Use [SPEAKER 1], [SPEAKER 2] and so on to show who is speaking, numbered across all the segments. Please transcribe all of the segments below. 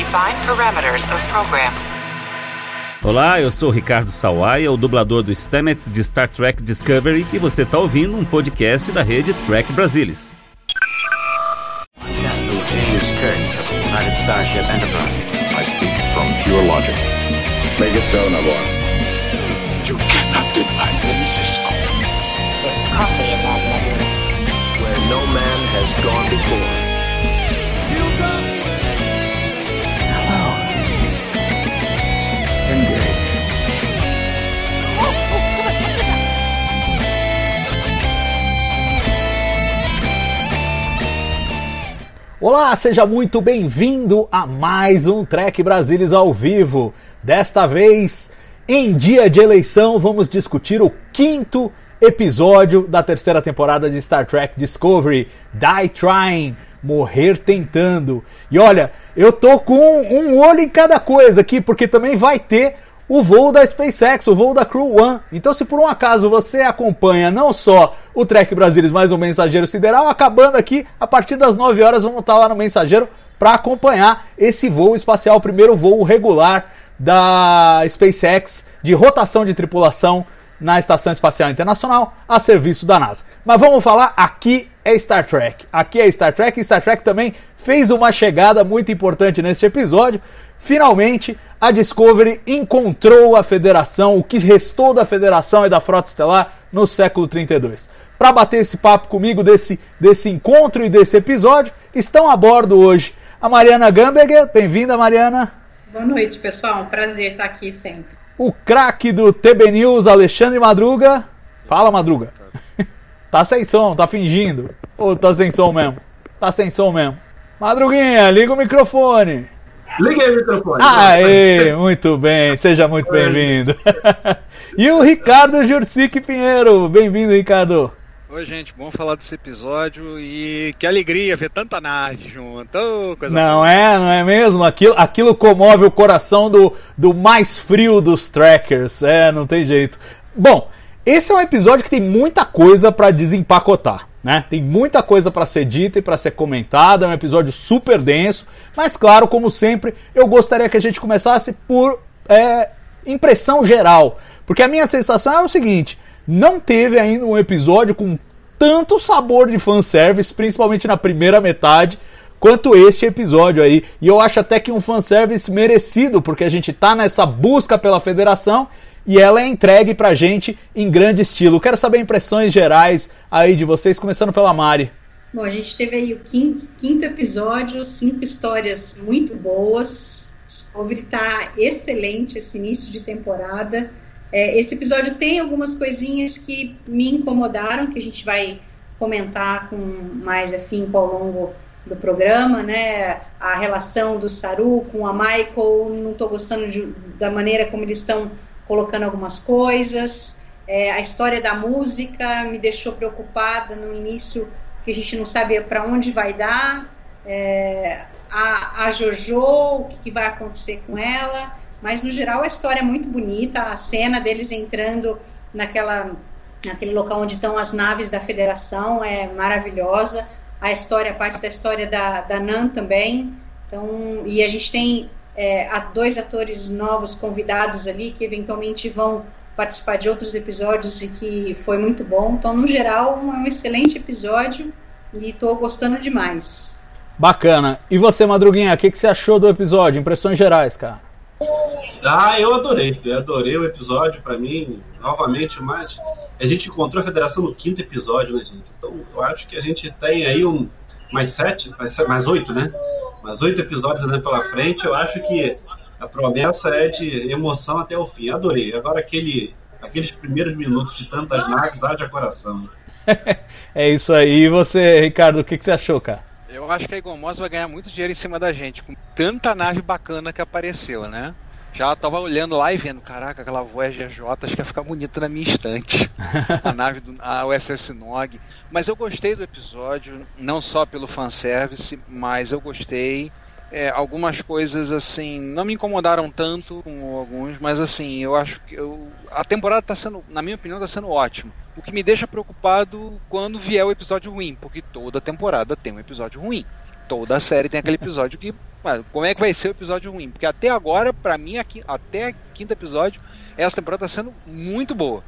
[SPEAKER 1] Define parameters of program.
[SPEAKER 2] Olá, eu sou Ricardo Sawaia, o dublador do Stamets de Star Trek Discovery, e você está ouvindo um podcast da rede Trek Brasilis.
[SPEAKER 3] Make it so.
[SPEAKER 4] You cannot deny me, Cisco.
[SPEAKER 5] There's coffee in that letter.
[SPEAKER 3] Where no man has gone before.
[SPEAKER 5] Hello.
[SPEAKER 6] Olá, seja muito bem-vindo a mais um Trek Brasilis ao vivo. Desta vez, em dia de eleição, vamos discutir o quinto episódio da terceira temporada de Star Trek Discovery, Die Trying, Morrer Tentando. E olha, eu tô com um olho em cada coisa aqui, porque também vai ter o voo da SpaceX, o voo da Crew One. Então, se por um acaso você acompanha não só o Trek Brasilis, mas o Mensageiro Sideral, acabando aqui, a partir das 9 horas, vamos estar lá no Mensageiro para acompanhar esse voo espacial, o primeiro voo regular da SpaceX de rotação de tripulação na Estação Espacial Internacional a serviço da NASA. Mas vamos falar aqui é Star Trek. Aqui é Star Trek e Star Trek também fez uma chegada muito importante neste episódio. Finalmente, a Discovery encontrou a Federação, o que restou da Federação e da Frota Estelar no século 32. Para bater esse papo comigo desse, desse encontro e desse episódio, estão a bordo hoje a Mariana Gamberger. Bem-vinda, Mariana.
[SPEAKER 7] Boa noite, pessoal. Um prazer estar aqui sempre.
[SPEAKER 6] O craque do TB News, Alexandre Madruga. Fala, Madruga. tá sem som, tá fingindo. Ou tá sem som mesmo? Tá sem som mesmo. Madruguinha, liga o microfone.
[SPEAKER 8] Liguei o microfone.
[SPEAKER 6] Aê, muito bem, seja muito bem-vindo. e o Ricardo Jurcic Pinheiro, bem-vindo, Ricardo.
[SPEAKER 9] Oi, gente, bom falar desse episódio e que alegria ver tanta nave junto. Oh, coisa
[SPEAKER 6] Não
[SPEAKER 9] boa.
[SPEAKER 6] é, não é mesmo? Aquilo, aquilo comove o coração do, do mais frio dos trackers. É, não tem jeito. Bom, esse é um episódio que tem muita coisa para desempacotar. Né? Tem muita coisa para ser dita e para ser comentada. É um episódio super denso. Mas, claro, como sempre, eu gostaria que a gente começasse por é, impressão geral. Porque a minha sensação é o seguinte: não teve ainda um episódio com tanto sabor de fanservice, principalmente na primeira metade, quanto este episódio aí. E eu acho até que um fanservice merecido, porque a gente tá nessa busca pela federação e ela é entregue pra gente em grande estilo. Quero saber impressões gerais aí de vocês, começando pela Mari.
[SPEAKER 7] Bom, a gente teve aí o quinto, quinto episódio, cinco histórias muito boas. Discovery tá excelente esse início de temporada. É, esse episódio tem algumas coisinhas que me incomodaram, que a gente vai comentar com mais afinco ao longo do programa, né? A relação do Saru com a Michael, não estou gostando de, da maneira como eles estão colocando algumas coisas. É, a história da música me deixou preocupada no início, que a gente não sabe para onde vai dar. É, a, a Jojo, o que, que vai acontecer com ela. Mas no geral a história é muito bonita, a cena deles entrando naquela, naquele local onde estão as naves da Federação é maravilhosa. A história, a parte da história da, da Nan também. Então, e a gente tem é, dois atores novos convidados ali que eventualmente vão participar de outros episódios e que foi muito bom. Então, no geral, um, é um excelente episódio e estou gostando demais.
[SPEAKER 6] Bacana. E você, Madruguinha, o que, que você achou do episódio? Impressões gerais, cara.
[SPEAKER 8] Ah, eu adorei. Eu adorei o episódio, para mim, novamente, mas a gente encontrou a federação no quinto episódio, né, gente? Então eu acho que a gente tem aí um mais sete, mais, mais oito, né? Mais oito episódios andando pela frente. Eu acho que a promessa é de emoção até o fim. Adorei. Agora aquele, aqueles primeiros minutos de tantas naves, haja coração.
[SPEAKER 6] é isso aí. E você, Ricardo, o que, que você achou, cara?
[SPEAKER 9] Eu acho que a Egomos vai ganhar muito dinheiro em cima da gente, com tanta nave bacana que apareceu, né? Já tava olhando lá e vendo, caraca, aquela Voyager J, acho que ia ficar bonita na minha estante. a nave do a USS Nog. Mas eu gostei do episódio, não só pelo fanservice, mas eu gostei. É, algumas coisas assim não me incomodaram tanto como alguns, mas assim, eu acho que eu, a temporada tá sendo, na minha opinião, tá sendo ótimo. O que me deixa preocupado quando vier o episódio ruim, porque toda temporada tem um episódio ruim. Toda a série tem aquele episódio que. Como é que vai ser o episódio ruim? Porque até agora, pra mim, aqui, até quinto episódio, essa temporada tá sendo muito boa.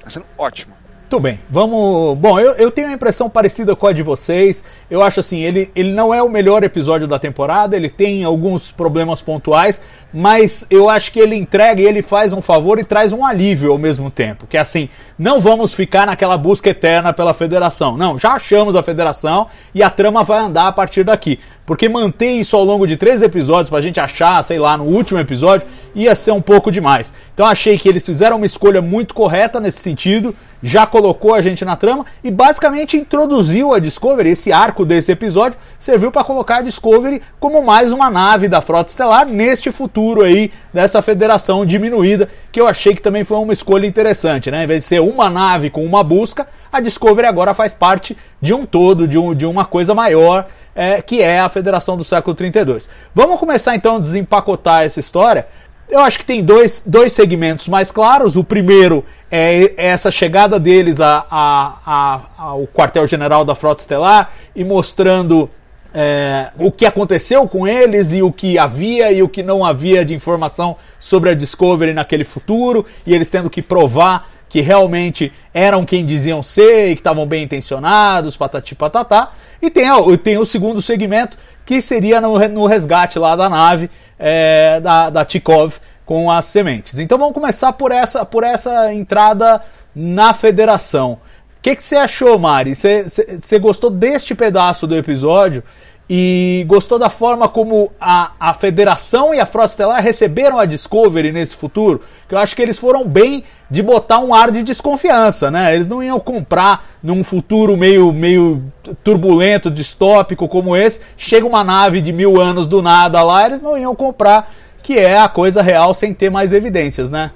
[SPEAKER 9] Tá sendo ótima.
[SPEAKER 6] Muito bem, vamos. Bom, eu, eu tenho a impressão parecida com a de vocês. Eu acho assim, ele, ele não é o melhor episódio da temporada, ele tem alguns problemas pontuais, mas eu acho que ele entrega e ele faz um favor e traz um alívio ao mesmo tempo. Que é assim, não vamos ficar naquela busca eterna pela federação. Não, já achamos a federação e a trama vai andar a partir daqui. Porque manter isso ao longo de três episódios pra gente achar, sei lá, no último episódio, ia ser um pouco demais. Então achei que eles fizeram uma escolha muito correta nesse sentido, já colocou a gente na trama e basicamente introduziu a Discovery. Esse arco desse episódio serviu para colocar a Discovery como mais uma nave da Frota Estelar neste futuro aí dessa federação diminuída, que eu achei que também foi uma escolha interessante, né? Em vez de ser uma nave com uma busca, a Discovery agora faz parte de um todo, de, um, de uma coisa maior é, que é a Federação do Século 32. Vamos começar então a desempacotar essa história. Eu acho que tem dois, dois segmentos mais claros. O primeiro é essa chegada deles a, a, a, ao quartel-general da Frota Estelar e mostrando é, o que aconteceu com eles e o que havia e o que não havia de informação sobre a Discovery naquele futuro, e eles tendo que provar que realmente eram quem diziam ser e que estavam bem intencionados, patati patatá. E tem, tem o segundo segmento, que seria no, no resgate lá da nave é, da, da Tikov com as sementes. Então vamos começar por essa, por essa entrada na federação. O que você achou, Mari? Você gostou deste pedaço do episódio? E gostou da forma como a, a Federação e a Frota Estelar receberam a Discovery nesse futuro, que eu acho que eles foram bem de botar um ar de desconfiança, né? Eles não iam comprar num futuro meio, meio turbulento, distópico como esse, chega uma nave de mil anos do nada lá, eles não iam comprar, que é a coisa real sem ter mais evidências, né?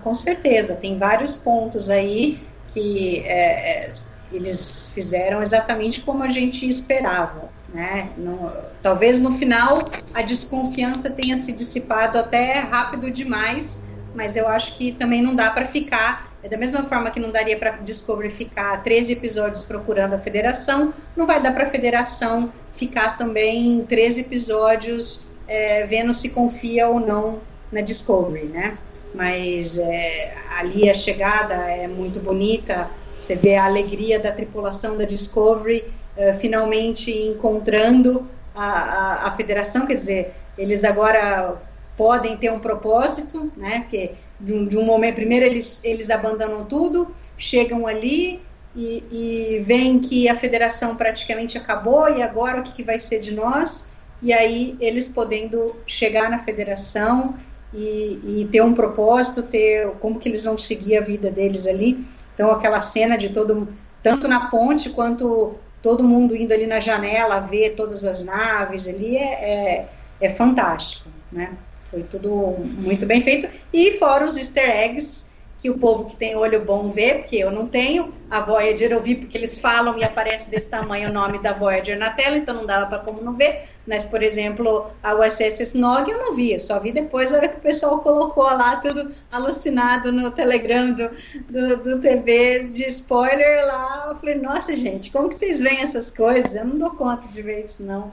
[SPEAKER 7] Com certeza, tem vários pontos aí que é, é, eles fizeram exatamente como a gente esperava né? No, talvez no final a desconfiança tenha se dissipado até rápido demais, mas eu acho que também não dá para ficar. É da mesma forma que não daria para Discovery ficar 13 episódios procurando a federação, não vai dar para a federação ficar também 13 episódios é, vendo se confia ou não na Discovery, né? Mas é, ali a chegada é muito bonita, você vê a alegria da tripulação da Discovery uh, finalmente encontrando a, a, a, federação, quer dizer, eles agora podem ter um propósito, né? Porque de um, de um momento, primeiro eles, eles abandonam tudo, chegam ali e, e veem que a federação praticamente acabou e agora o que, que vai ser de nós? E aí eles podendo chegar na federação e, e, ter um propósito, ter como que eles vão seguir a vida deles ali. Então aquela cena de todo tanto na ponte quanto todo mundo indo ali na janela ver todas as naves ali é, é, é fantástico, né? Foi tudo muito bem feito. E fora os easter eggs que o povo que tem olho bom vê, porque eu não tenho. A Voyager eu vi porque eles falam e aparece desse tamanho o nome da Voyager na tela, então não dava para como não ver. Mas, por exemplo, a USS Snog eu não vi, eu só vi depois a hora que o pessoal colocou lá tudo alucinado no Telegram do, do, do TV de spoiler lá. Eu falei, nossa, gente, como que vocês veem essas coisas? Eu não dou conta de ver isso, não.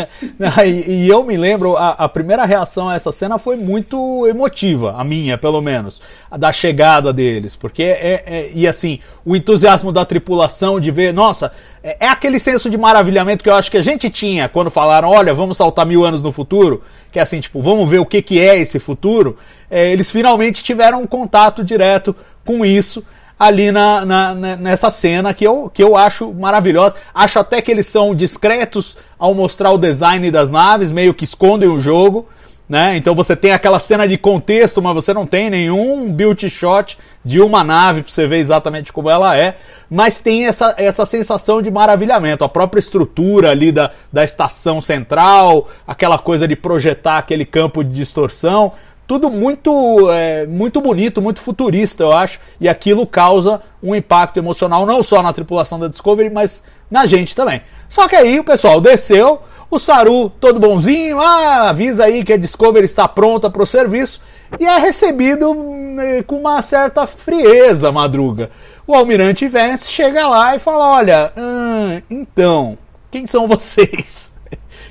[SPEAKER 6] e, e, eu me lembro, a, a, primeira reação a essa cena foi muito emotiva, a minha, pelo menos, a da chegada deles, porque é, é e assim, o entusiasmo da tripulação de ver, nossa, é, é aquele senso de maravilhamento que eu acho que a gente tinha quando falaram olha, vamos saltar mil anos no futuro, que é assim, tipo, vamos ver o que, que é esse futuro, é, eles finalmente tiveram um contato direto com isso ali na, na, nessa cena que eu, que eu acho maravilhosa. Acho até que eles são discretos ao mostrar o design das naves, meio que escondem o jogo. Né? Então você tem aquela cena de contexto, mas você não tem nenhum build shot de uma nave para você ver exatamente como ela é, mas tem essa, essa sensação de maravilhamento, a própria estrutura ali da, da estação central, aquela coisa de projetar aquele campo de distorção, tudo muito é, muito bonito, muito futurista, eu acho, e aquilo causa um impacto emocional não só na tripulação da Discovery, mas na gente também. Só que aí o pessoal desceu, o Saru, todo bonzinho, ah, avisa aí que a Discovery está pronta para o serviço e é recebido né, com uma certa frieza, Madruga. O almirante Vance chega lá e fala: Olha, hum, então, quem são vocês?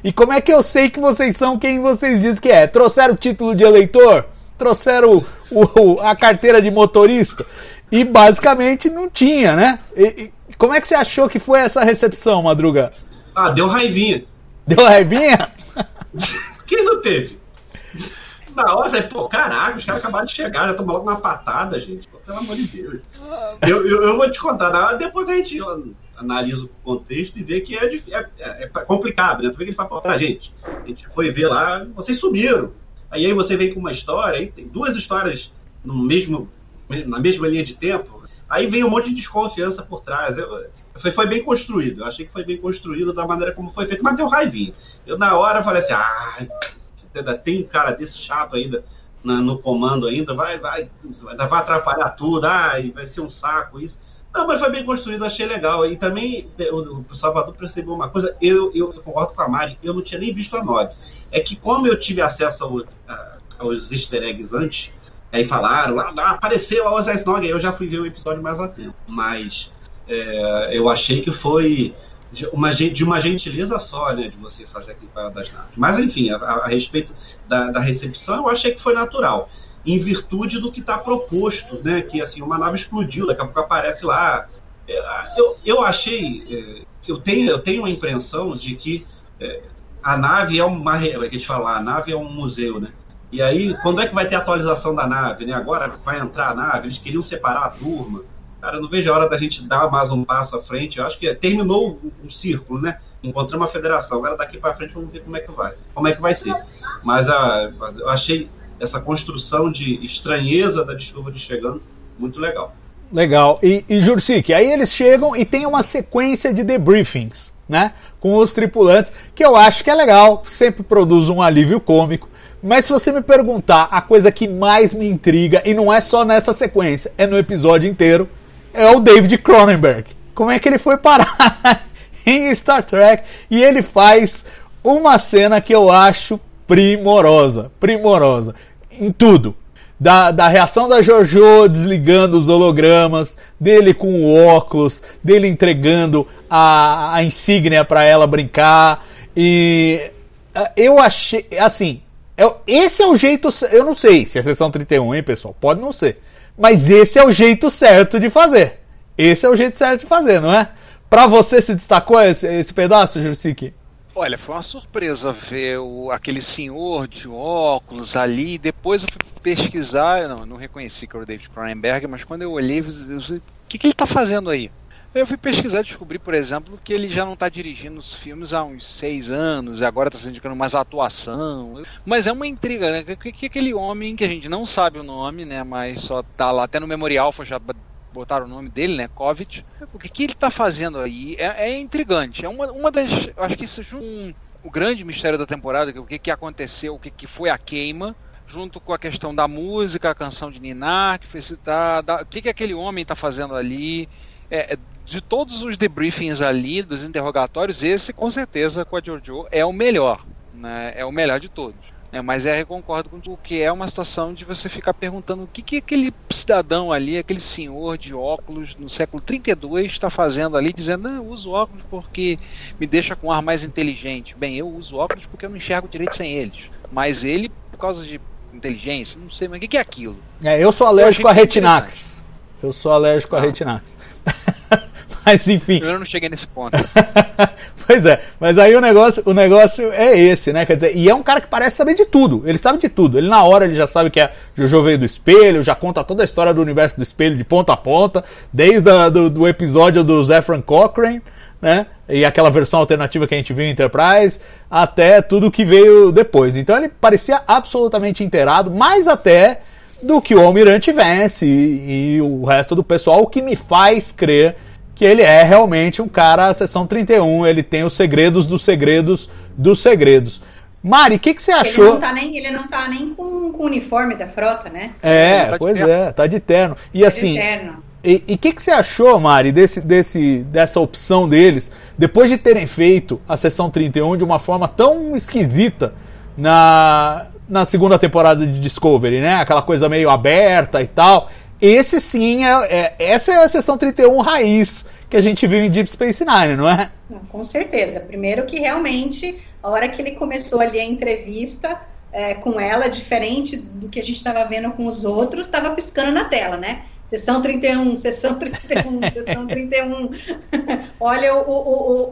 [SPEAKER 6] E como é que eu sei que vocês são quem vocês dizem que é? Trouxeram o título de eleitor? Trouxeram o, o, a carteira de motorista? E basicamente não tinha, né? E, e, como é que você achou que foi essa recepção, Madruga?
[SPEAKER 8] Ah, deu raivinha.
[SPEAKER 6] Deu raivinha?
[SPEAKER 8] Quem não teve? Na hora, eu falei, pô, caraca, os caras acabaram de chegar, já tomou logo uma patada, gente. Pô, pelo amor de Deus. Eu, eu, eu vou te contar, na- depois a gente analisa o contexto e vê que é, é- é- é complicado, né? Tu vê que ele fala pra gente. A gente foi ver lá, vocês sumiram. Aí, aí você vem com uma história, aí tem duas histórias no mesmo, na mesma linha de tempo. Aí vem um monte de desconfiança por trás. Eu- foi, foi bem construído. Eu achei que foi bem construído da maneira como foi feito, mas deu raivinha. Eu, na hora, falei assim: ah, ainda tem um cara desse chato ainda na- no comando ainda, vai, vai, vai, atrapalhar tudo, ai, vai ser um saco isso. Não, mas foi bem construído, achei legal. E também o, o Salvador percebeu uma coisa, eu, eu concordo com a Mari, eu não tinha nem visto a 9. É que como eu tive acesso ao- a- aos easter eggs antes, aí falaram, lá apareceu a Ozzy Snog, aí eu já fui ver o episódio mais a tempo. Mas é, eu achei que foi de uma, de uma gentileza só, né, de você fazer aquele para das naves. Mas, enfim, a, a- respeito da, da recepção, eu achei que foi natural, em virtude do que está proposto, né, que, assim, uma nave explodiu, daqui a pouco aparece lá. É, Eu, eu achei, é, eu, tenho, eu tenho a impressão de que é, a nave é uma, é que a gente fala, a nave é um museu, né, e aí, quando é que vai ter atualização da nave, né, agora vai entrar a nave, eles queriam separar a turma, Cara, eu não vejo a hora da gente dar mais um passo à frente. Eu acho que terminou um círculo, né? Encontramos uma federação. Agora daqui para frente vamos ver como é que vai. Como é que vai ser. Mas a, eu achei essa construção de estranheza da Discovery chegando muito legal.
[SPEAKER 6] Legal. E, e Jursik, aí eles chegam e tem uma sequência de debriefings, né? Com os tripulantes, que eu acho que é legal, sempre produz um alívio cômico. Mas se você me perguntar, a coisa que mais me intriga, e não é só nessa sequência, é no episódio inteiro, é o David Cronenberg. Como é que ele foi parar em Star Trek? E ele faz uma cena que eu acho primorosa, primorosa, em tudo da, da reação da Jojo desligando os hologramas, dele com o óculos, dele entregando a, a insígnia para ela brincar. E ah, eu achei. Assim, é- esse é o jeito. Eu não sei se é sessão 31, hein, pessoal? Pode não ser. Mas esse é o jeito certo de fazer. Esse é o jeito certo de fazer, não é? Pra você se destacou esse, esse pedaço, Jursik?
[SPEAKER 9] Olha, foi uma surpresa ver o, aquele senhor de óculos ali. Depois eu fui pesquisar, não, não reconheci que era o David Cronenberg, mas quando eu olhei, eu falei, o que, que ele está fazendo aí? Eu fui pesquisar e descobri, por exemplo, que ele já não está dirigindo os filmes há uns seis anos e agora está se indicando mais atuação. Mas é uma intriga, né? Que, que aquele homem que a gente não sabe o nome, né? Mas só tá lá, até no Memorial foi já botaram o nome dele, né? Kovic. O que, que ele está fazendo aí é, é intrigante. É uma, uma das. Acho que isso é um, o grande mistério da temporada, que o que, que aconteceu, o que, que foi a queima, junto com a questão da música, a canção de Ninar, que foi citada, o que, que aquele homem está fazendo ali. É, de todos os debriefings ali, dos interrogatórios, esse com certeza com a Giorgio é o melhor. Né? É o melhor de todos. É, mas é, eu concordo com o que é uma situação de você ficar perguntando o que, que aquele cidadão ali, aquele senhor de óculos no século 32 está fazendo ali, dizendo, não, eu uso óculos porque me deixa com um ar mais inteligente. Bem, eu uso óculos porque eu não enxergo direito sem eles. Mas ele, por causa de inteligência, não sei, mas o que, que é aquilo?
[SPEAKER 6] É, eu sou
[SPEAKER 9] Eu
[SPEAKER 6] alérgico
[SPEAKER 9] achei
[SPEAKER 6] a retinax. Eu sou alérgico a retinax. Mas enfim.
[SPEAKER 9] Eu não cheguei nesse ponto.
[SPEAKER 6] pois é, mas aí o negócio, o negócio é esse, né? Quer dizer, e é um cara que parece saber de tudo. Ele sabe de tudo. Ele na hora ele já sabe que a Jojo veio do espelho, já conta toda a história do universo do espelho de ponta a ponta, desde a, do, do episódio do Zefran Cochrane, né? E aquela versão alternativa que a gente viu em Enterprise, até tudo que veio depois. Então ele parecia absolutamente inteirado, mais até do que o Almirante Vance e, e o resto do pessoal, o que me faz crer que ele é realmente um cara, a sessão 31, ele tem os segredos dos segredos dos segredos. Mari, o que, que você
[SPEAKER 7] Ele
[SPEAKER 6] achou?
[SPEAKER 7] não tá nem, ele não tá nem com, com o uniforme da frota, né?
[SPEAKER 6] É,
[SPEAKER 9] Ele tá de
[SPEAKER 6] pois
[SPEAKER 9] terno.
[SPEAKER 6] é, tá de terno. E assim,
[SPEAKER 7] Eterno.
[SPEAKER 6] e o que, que você achou, Mari, desse, desse, dessa opção deles, depois de terem feito a sessão 31 de uma forma tão esquisita na, na segunda temporada de Discovery, né? Aquela coisa meio aberta e tal. Esse sim, é, é- essa é a sessão 31 raiz, que a gente viu em Deep Space Nine, não é?
[SPEAKER 7] Com certeza. Primeiro que realmente, a hora que ele começou ali a entrevista é, com ela, diferente do que a gente estava vendo com os outros, estava piscando na tela, né? Sessão 31, sessão 31, sessão 31. Olha o, o,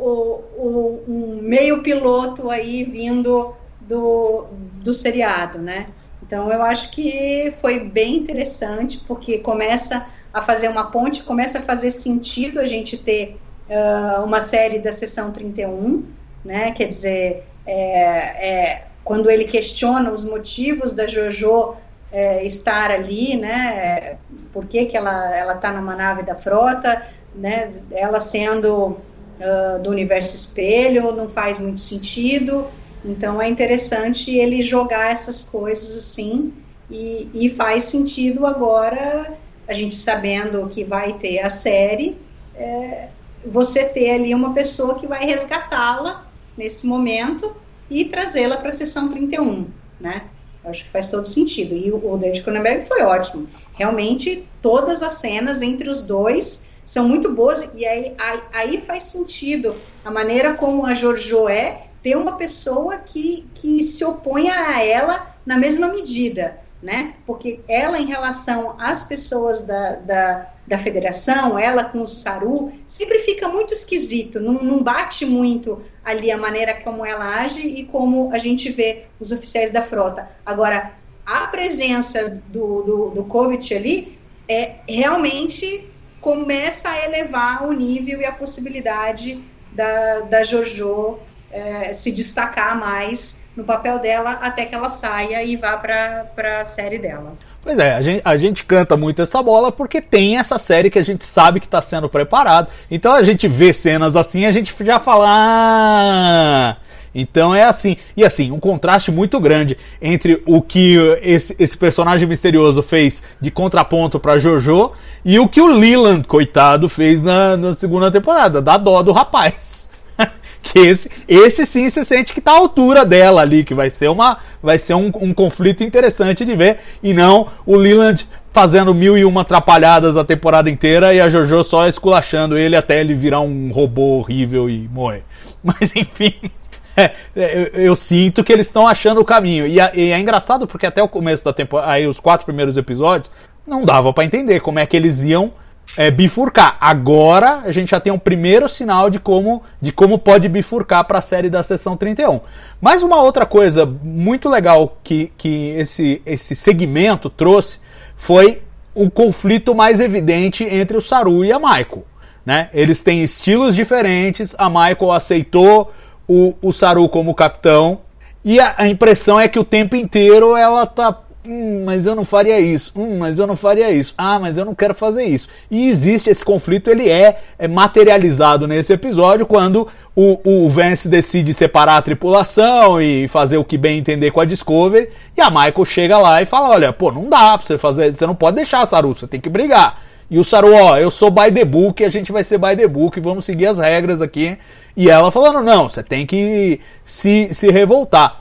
[SPEAKER 7] o, o, um meio piloto aí vindo do, do seriado, né? Então eu acho que foi bem interessante, porque começa a fazer uma ponte, começa a fazer sentido a gente ter uh, uma série da sessão 31, né? Quer dizer, é, é, quando ele questiona os motivos da Jojo é, estar ali, né? Por que, que ela ela está numa nave da frota, né? Ela sendo uh, do universo espelho não faz muito sentido. Então é interessante ele jogar essas coisas assim e, e faz sentido agora a gente sabendo que vai ter a série, é, você ter ali uma pessoa que vai resgatá-la nesse momento e trazê-la para a sessão 31, né? Eu acho que faz todo sentido. E o, o David Cronenberg foi ótimo. Realmente, todas as cenas entre os dois são muito boas e aí, aí, aí faz sentido a maneira como a Jojo é ter uma pessoa que, que se oponha a ela na mesma medida né? Porque ela, em relação às pessoas da, da, da federação, ela com o Saru, sempre fica muito esquisito, não, não bate muito ali a maneira como ela age e como a gente vê os oficiais da frota. Agora, a presença do, do, do ali é realmente começa a elevar o nível e a possibilidade da, da Jojo é, se destacar mais no papel dela até que ela saia e vá para a série dela.
[SPEAKER 6] Pois é, a gente, a gente canta muito essa bola porque tem essa série que a gente sabe que está sendo preparado. Então a gente vê cenas assim, a gente já fala. Ah! Então é assim. E assim, um contraste muito grande entre o que esse, esse personagem misterioso fez de contraponto para Jojo e o que o Leland, coitado, fez na, na segunda temporada. Dá dó do rapaz que esse, esse sim você sente que tá à altura dela ali, que vai ser uma vai ser um, um conflito interessante de ver, e não o Leland fazendo mil e uma atrapalhadas a temporada inteira e a Jojo só esculachando ele até ele virar um robô horrível e morrer. Mas enfim, é, é, eu, eu, sinto que eles estão achando o caminho. E, e, é engraçado porque até o começo da temporada, aí os quatro primeiros episódios, não dava para entender como é que eles iam é, bifurcar. Agora a gente já tem um primeiro sinal de como, de como pode bifurcar para a série da sessão 31. Mas uma outra coisa muito legal que, que esse, esse segmento trouxe foi o conflito mais evidente entre o Saru e a Michael. Né? Eles têm estilos diferentes, a Michael aceitou o, o Saru como capitão, e a, a impressão é que o tempo inteiro ela tá Hum, mas eu não faria isso. Hum, mas eu não faria isso. Ah, mas eu não quero fazer isso. E existe esse conflito, ele é, é materializado nesse episódio quando o, o Vance decide separar a tripulação e fazer o que bem entender com a Discovery. E a Michael chega lá e fala: Olha, pô, não dá pra você fazer, você não pode deixar, Saru, você tem que brigar. E o Saru, ó, eu sou by the book, a gente vai ser by the book, vamos seguir as regras aqui. E ela falando: Não, você tem que se, se revoltar.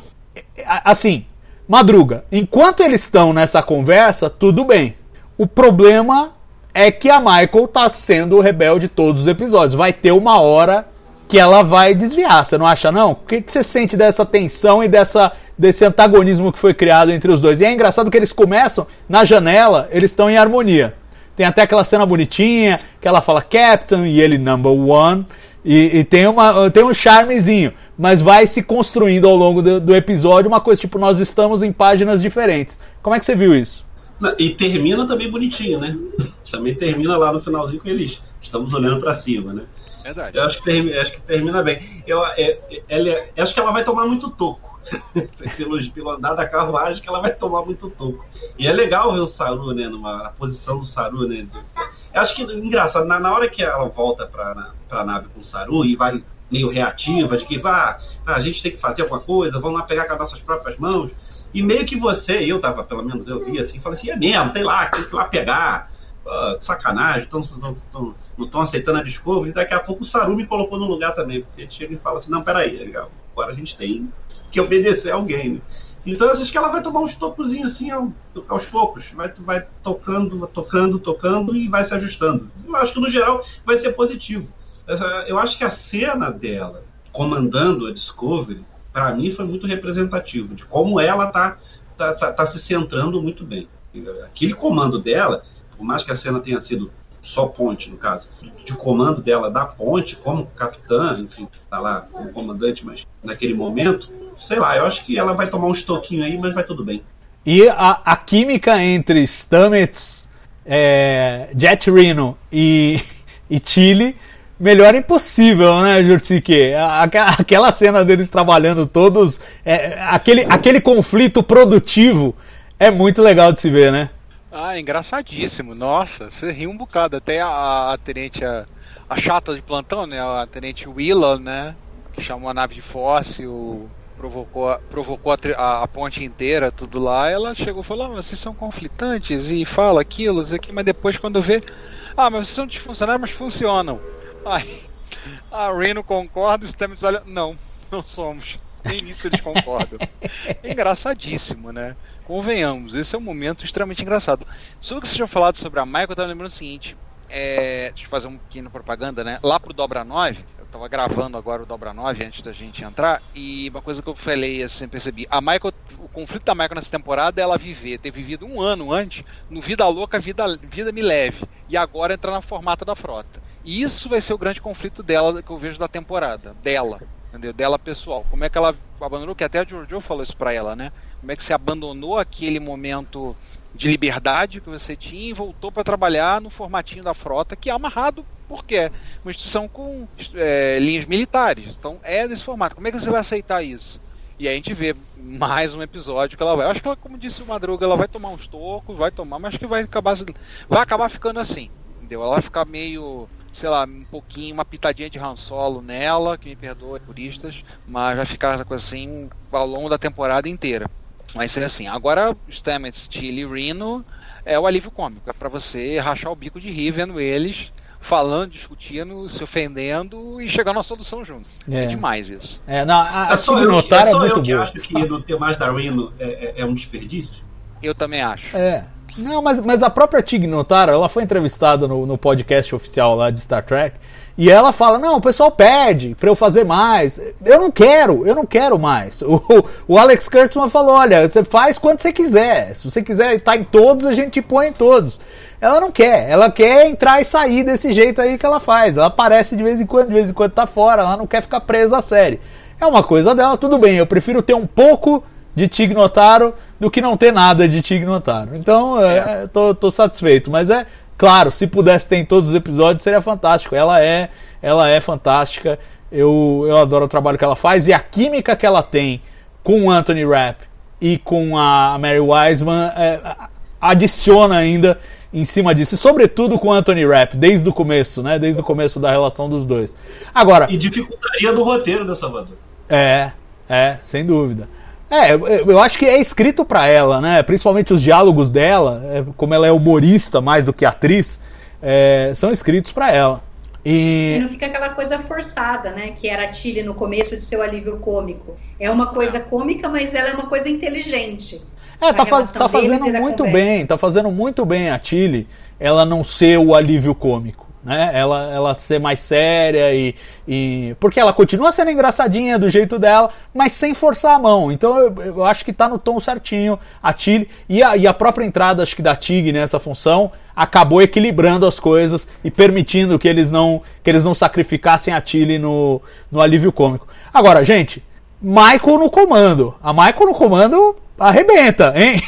[SPEAKER 6] Assim, Madruga, enquanto eles estão nessa conversa, tudo bem. O problema é que a Michael tá sendo o rebelde todos os episódios. Vai ter uma hora que ela vai desviar, você não acha não? O que, você sente dessa tensão e dessa, desse antagonismo que foi criado entre os dois? E é engraçado que eles começam na janela, eles estão em harmonia. Tem até aquela cena bonitinha que ela fala Captain e ele number one. E, e, tem, uma, tem um charmezinho, mas vai se construindo ao longo do, do, episódio uma coisa tipo, nós estamos em páginas diferentes. Como é que você viu isso?
[SPEAKER 8] E termina também bonitinho, né? Também termina lá no finalzinho com eles. Estamos olhando para cima, né? Verdade. Eu acho que termina, acho que termina bem. Eu, é, ela, é, acho que ela vai tomar muito toco. pelo, pelo andar da carruagem, que ela vai tomar muito toco. E é legal ver o Saru, né? Numa posição do Saru, né? Eu acho que engraçado, na, na hora que ela volta para a nave com o Saru e vai meio reativa, de que vá, ah, a gente tem que fazer alguma coisa, vamos lá pegar com as nossas próprias mãos. E meio que você, eu tava, pelo menos eu vi assim, falei assim, é mesmo, tem lá, tem que ir lá pegar. Uh, sacanagem, tão, tão, tão, não estão aceitando a Discovery, e daqui a pouco o Saru me colocou no lugar também, porque ele chega e fala assim, não, peraí, legal, agora a gente tem que obedecer alguém, né? Então acho que ela vai tomar uns tocozinhos assim ao- aos poucos. Vai, vai tocando, tocando, tocando e vai se ajustando. Eu acho que no geral vai ser positivo. Eu acho que a cena dela comandando a Discovery, para mim, foi muito representativo de como ela tá, tá, tá, tá se centrando muito bem. Aquele comando dela, por mais que a cena tenha sido só ponte, no caso, de comando dela da ponte, como capitã, enfim, tá lá como comandante, mas naquele momento, sei lá, eu acho que ela vai tomar um estoquinho aí, mas vai tudo bem.
[SPEAKER 6] E a, a química entre Stamets, é, Jet Reno e, e Chile, melhor impossível, né, aque- Aquela cena deles trabalhando todos, é, aquele, aquele conflito produtivo é muito legal de se ver, né?
[SPEAKER 9] Ah, engraçadíssimo. Nossa, você riu um bocado. Até a, a tenente, a, a chata de plantão, né? A tenente Willa, né? Que chamou a nave de fóssil, provocou, provocou a, a- ponte inteira, tudo lá. Ela chegou e falou: ah, vocês são conflitantes e fala aquilo, isso aqui, mas depois quando vê. Ah, mas vocês são disfuncionais, mas funcionam. Aí a Reno concorda, os Stamets olha. Não, não somos. Nem nisso eles concordam. É engraçadíssimo, né? Convenhamos, esse é um momento extremamente engraçado. Sobre o que vocês tinham falado sobre a Michael, eu tava lembrando o seguinte. É, deixa eu fazer um pequeno propaganda, né? Lá pro Dobra 9, eu tava gravando agora o Dobra 9 antes da gente entrar, e uma coisa que eu falei, assim, percebi. A Michael, o conflito da Michael nessa temporada é ela viver, ter vivido um ano antes, no Vida Louca, Vida, vida Me Leve, e agora entrar na formata da frota. E isso vai ser o grande conflito dela, que eu vejo da temporada, dela, entendeu? Dela pessoal. Como é que ela abandonou, que até a Jojo falou isso pra ela, né? Como é que você abandonou aquele momento de liberdade que você tinha e voltou para trabalhar no formatinho da frota, que é amarrado porque é uma instituição com é, linhas militares. Então é desse formato. Como é que você vai aceitar isso? E aí a gente vê mais um episódio que ela vai. Acho que ela, como disse o Madruga, ela vai tomar uns tocos, vai tomar, mas acho que vai acabar, vai acabar ficando assim. Entendeu? Ela vai ficar meio, sei lá, um pouquinho, uma pitadinha de Han Solo nela, que me perdoa, puristas, mas vai ficar essa coisa assim ao longo da temporada inteira. Vai ser assim. Agora, Stamets, Chile e Reno é o alívio cômico. É pra você rachar o bico de rir vendo eles falando, discutindo, se ofendendo e chegar numa solução junto. É,
[SPEAKER 6] É.
[SPEAKER 9] demais isso.
[SPEAKER 6] É, não, a, a
[SPEAKER 8] É só eu, que-
[SPEAKER 6] Notaro
[SPEAKER 8] é
[SPEAKER 6] é
[SPEAKER 8] só eu
[SPEAKER 6] muito
[SPEAKER 8] que
[SPEAKER 6] boa.
[SPEAKER 8] acho que não ter mais da Reno é, é- é um desperdício.
[SPEAKER 9] Eu também acho.
[SPEAKER 6] É. Não, mas, mas a própria Tig Notaro, ela foi entrevistada no, no podcast oficial lá de Star Trek e ela fala: Não, o pessoal pede pra eu fazer mais. Eu não quero, eu não quero mais. O, o Alex Kurtzman falou: Olha, você faz quando você quiser. Se você quiser estar em todos, a gente te põe em todos. Ela não quer, ela quer entrar e sair desse jeito aí que ela faz. Ela aparece de vez em quando, de vez em quando tá fora, ela não quer ficar presa à série. É uma coisa dela, tudo bem, eu prefiro ter um pouco de Tig Notaro do que não ter nada de Tig Notaro. Então, é, é, tô, tô satisfeito. Mas é claro, se pudesse ter em todos os episódios, seria fantástico. Ela é, ela é fantástica. Eu, eu adoro o trabalho que ela faz e a química que ela tem com o Anthony Rapp e com a Mary Wiseman é, adiciona ainda em cima disso, e sobretudo com o Anthony Rapp, desde o começo, né? Desde o começo da relação dos dois. Agora,
[SPEAKER 8] E dificultaria do roteiro da Salvador.
[SPEAKER 6] é, é, sem dúvida. É, eu, acho que é escrito pra ela, né? Principalmente os diálogos dela, é, como ela é humorista mais do que atriz, é, são escritos pra ela.
[SPEAKER 7] E
[SPEAKER 6] E
[SPEAKER 7] não fica aquela coisa forçada, né? Que era a Tilly no começo de seu alívio cômico. É uma coisa cômica, mas ela é uma coisa inteligente.
[SPEAKER 6] é, tá, faz- tá fazendo muito bem, tá fazendo muito bem a Tilly, ela não ser o alívio cômico. Né? Ela, ela ser mais séria e, e. Porque ela continua sendo engraçadinha do jeito dela, mas sem forçar a mão. Então eu, eu acho que tá no tom certinho a Tilly. E a, e a própria entrada, acho que da Tig nessa função, acabou equilibrando as coisas e permitindo que eles não, que eles não sacrificassem a Tilly no, no alívio cômico. Agora, gente, Michael no comando. A Michael no comando arrebenta, hein?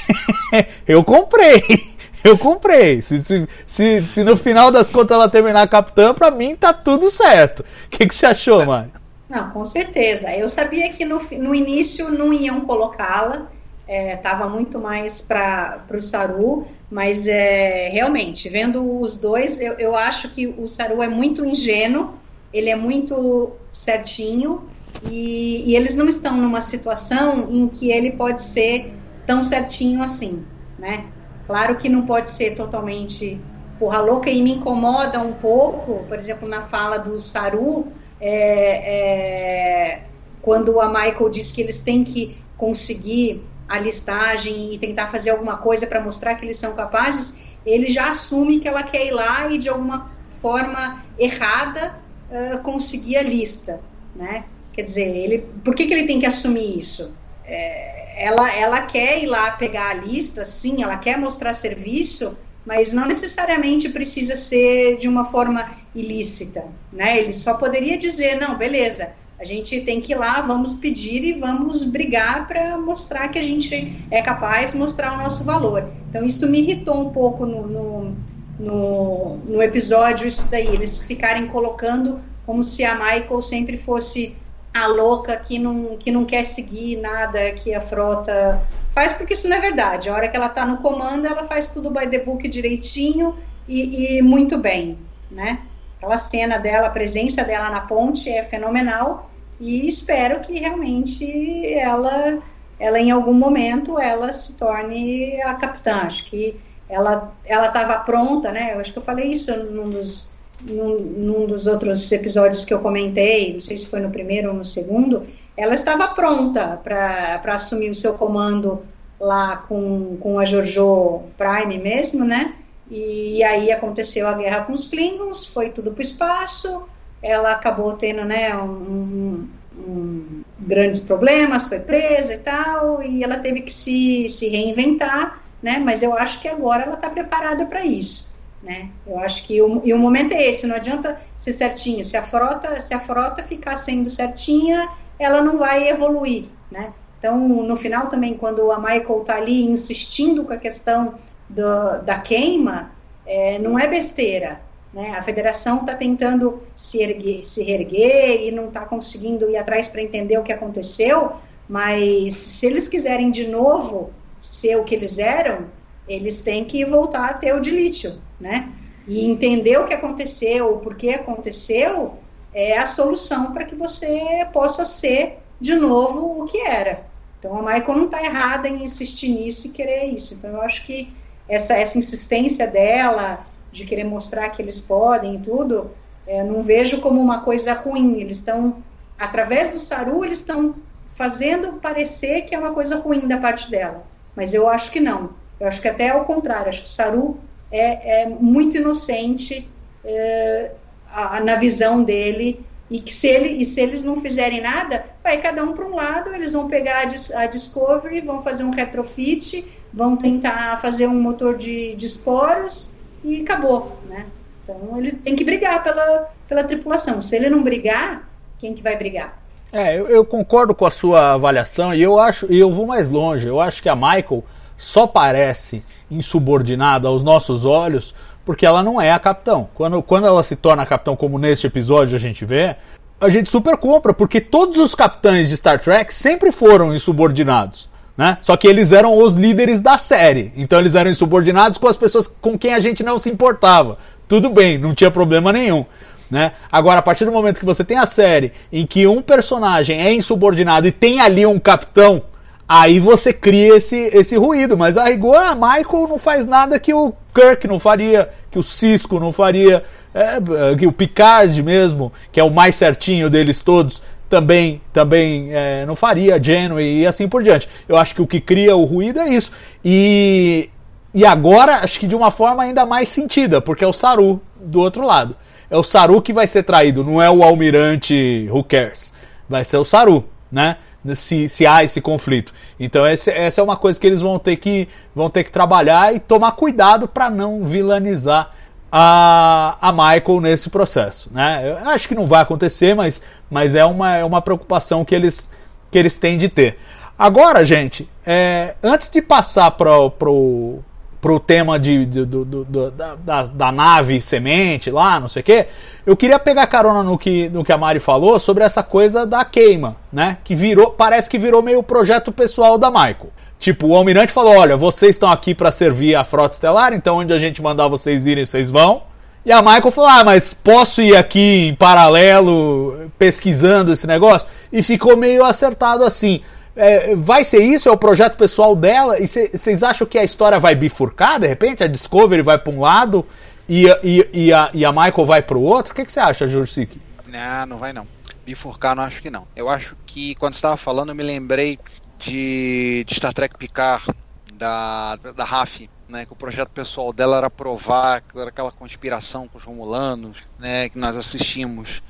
[SPEAKER 6] eu comprei. Eu comprei. Se, se, se, se no final das contas ela terminar capitã, pra mim tá tudo certo. O que, que você achou, Mari?
[SPEAKER 7] Não, com certeza. Eu sabia que no, no início não iam colocá-la, estava muito mais para o Saru, mas é, realmente, vendo os dois, eu, eu acho que o Saru é muito ingênuo, ele é muito certinho, e, e eles não estão numa situação em que ele pode ser tão certinho assim, né? Claro que não pode ser totalmente porra louca e me incomoda um pouco, por exemplo, na fala do Saru, é, é, quando a Michael diz que eles têm que conseguir a listagem e tentar fazer alguma coisa para mostrar que eles são capazes, ele já assume que ela quer ir lá e de alguma forma errada uh, conseguir a lista, né? Quer dizer, ele, por que, que ele tem que assumir isso? É, ela, ela quer ir lá pegar a lista, sim, ela quer mostrar serviço, mas não necessariamente precisa ser de uma forma ilícita, né? Ele só poderia dizer, não, beleza, a gente tem que ir lá, vamos pedir e vamos brigar para mostrar que a gente é capaz de mostrar o nosso valor. Então, isso me irritou um pouco no, no, no, no episódio, isso daí, eles ficarem colocando como se a Michael sempre fosse a louca que não, que não quer seguir nada que a frota faz, porque isso não é verdade. A hora que ela está no comando, ela faz tudo by the book direitinho e, e muito bem, né? Aquela cena dela, a presença dela na ponte é fenomenal e espero que realmente ela, ela em algum momento, ela se torne a capitã. Acho que ela ela estava pronta, né? Eu acho que eu falei isso num dos, num, num, dos outros episódios que eu comentei, não sei se foi no primeiro ou no segundo. Ela estava pronta para assumir o seu comando lá com, com a Jojo Prime mesmo, né? E, aí aconteceu a guerra com os Klingons, foi tudo para o espaço, ela acabou tendo né, um, um, grandes problemas, foi presa e tal, e ela teve que se, se reinventar, né, mas eu acho que agora ela está preparada para isso. Né? Eu acho que o, e o momento é esse, não adianta ser certinho. Se a frota, se a frota ficar sendo certinha, ela não vai evoluir, né? Então, no final também, quando a Michael está ali insistindo com a questão do, da queima, é, não é besteira. Né? A federação está tentando se, erguer, se reerguer e não está conseguindo ir atrás para entender o que aconteceu, mas se eles quiserem de novo ser o que eles eram, eles têm que voltar a ter o de lítio, né? E entender o que aconteceu, o porquê aconteceu, é a solução para que você possa ser de novo o que era. Então a Michael não está errada em insistir nisso e querer isso. Então eu acho que essa, essa insistência dela de querer mostrar que eles podem e tudo, é, não vejo como uma coisa ruim. Eles estão, através do Saru, eles estão fazendo parecer que é uma coisa ruim da parte dela. Mas eu acho que não. Eu acho que até é o contrário. Acho que o Saru é, é muito inocente é, a, na visão dele e que se, ele, e se eles não fizerem nada, vai cada um para um lado, eles vão pegar a, a, Discovery, vão fazer um retrofit, vão tentar fazer um motor de, de esporos e acabou, né? Então ele tem que brigar pela, pela tripulação. Se ele não brigar, quem que vai brigar?
[SPEAKER 6] É, eu, eu concordo com a sua avaliação e eu acho, e eu vou mais longe. Eu acho que a Michael só parece insubordinada aos nossos olhos porque ela não é a capitão. Quando, quando ela se torna capitão, como neste episódio a gente vê, a gente super compra, porque todos os capitães de Star Trek sempre foram insubordinados. Né? Só que eles eram os líderes da série. Então eles eram insubordinados com as pessoas com quem a gente não se importava. Tudo bem, não tinha problema nenhum. Né? Agora, a partir do momento que você tem a série em que um personagem é insubordinado e tem ali um capitão Aí você cria esse, esse ruído, mas a rigor a Michael não faz nada que o Kirk não faria, que o Cisco não faria, é, que o Picard mesmo, que é o mais certinho deles todos, também também é, não faria, Janeway e assim por diante. Eu acho que o que cria o ruído é isso. E, e agora, acho que de uma forma ainda mais sentida, porque é o Saru do outro lado. É o Saru que vai ser traído, não é o almirante Who Cares. Vai ser o Saru, né? Se, se há esse conflito. Então esse, essa é uma coisa que eles vão ter que, vão ter que trabalhar e tomar cuidado para não vilanizar a, a Michael nesse processo. Né? Eu acho que não vai acontecer, mas, mas é, uma, é uma preocupação que eles, que eles têm de ter. Agora, gente, é, antes de passar para o pro tema de, de do, do, do, da, da, nave semente lá, não sei o quê, eu queria pegar carona no que, no que a Mari falou sobre essa coisa da queima, né? Que virou, parece que virou meio projeto pessoal da Michael. Tipo, o almirante falou: olha, vocês estão aqui para servir a frota estelar, então onde a gente mandar vocês irem, vocês vão. E a Michael falou: ah, mas posso ir aqui em paralelo pesquisando esse negócio? E ficou meio acertado assim. É, vai ser isso? É o projeto pessoal dela? E vocês acham que a história vai bifurcar de repente? A Discovery vai para um lado e, e, e, a, e a Michael vai para o outro? O que, você acha, Jursik?
[SPEAKER 9] Não, não vai não. Bifurcar não acho que não. Eu acho que quando estava falando eu me lembrei de, de Star Trek Picard, da, da RAF, né, que o projeto pessoal dela era provar que era aquela conspiração com os Romulanos, né, que nós assistimos.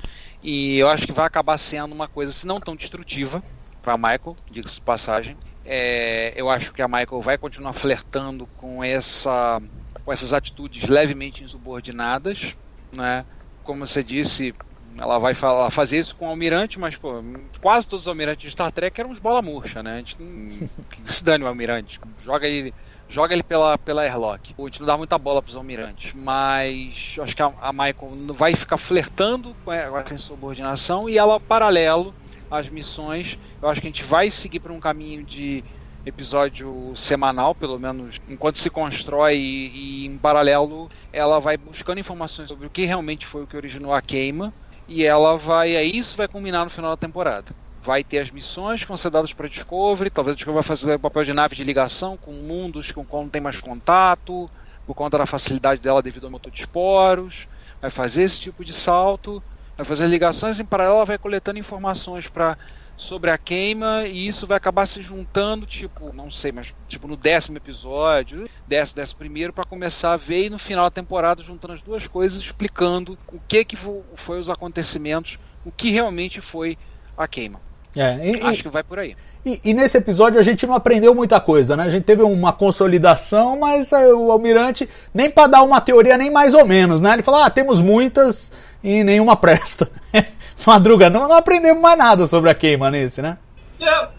[SPEAKER 9] E eu acho que vai acabar sendo uma coisa, se não tão destrutiva, para Michael, diga-se de passagem. É, eu acho que a Michael vai continuar flertando com essa com essas atitudes levemente insubordinadas, né? Como você disse, ela vai falar, fazer isso com o almirante, mas pô, quase todos os almirantes de Star Trek eram uns bola murcha, né? A gente não, se dane o almirante, joga ele, joga ele pela, pela airlock. A gente não dá muita bola para os almirantes, mas acho que a, a Michael vai ficar flertando com essa insubordinação e ela paralelo às missões, eu acho que a gente vai seguir por um caminho de episódio semanal, pelo menos enquanto se constrói e, e, em paralelo ela vai buscando informações sobre o que realmente foi o que originou a queima e ela vai aí isso vai culminar no final da temporada. Vai ter as missões que vão ser dadas para Discovery, talvez a Discovery vai fazer o papel de nave de ligação com mundos com qual não tem mais contato, por conta da facilidade dela devido ao motor de esporos, vai fazer esse tipo de salto, vai fazer ligações em paralelo, ela vai coletando informações para sobre a queima e isso vai acabar se juntando, tipo, não sei, mas tipo no décimo episódio, décimo, décimo primeiro, para começar a ver e no final da temporada juntando as duas coisas, explicando o que que foi os acontecimentos, o que realmente foi a queima.
[SPEAKER 6] É, e,
[SPEAKER 9] Acho que vai por aí.
[SPEAKER 6] E, e, nesse episódio a gente não aprendeu muita coisa, né? A gente teve uma consolidação, mas é, o Almirante, nem para dar uma teoria, nem mais ou menos, né? Ele falou: ah, temos muitas e nenhuma presta. Madruga, não, não aprendemos mais nada sobre a queima nesse, né?
[SPEAKER 8] É,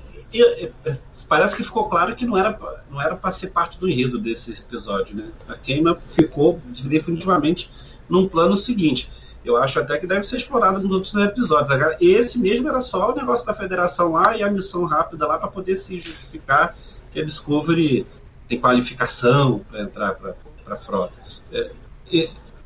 [SPEAKER 8] parece que ficou claro que não era não era para ser parte do enredo desse episódio, né? A queima ficou definitivamente num plano seguinte. Eu acho até que deve ser explorado nos outros episódios. Agora, esse mesmo era só o negócio da federação lá e a missão rápida lá para poder se justificar que a Discovery tem qualificação para entrar para a frota. É,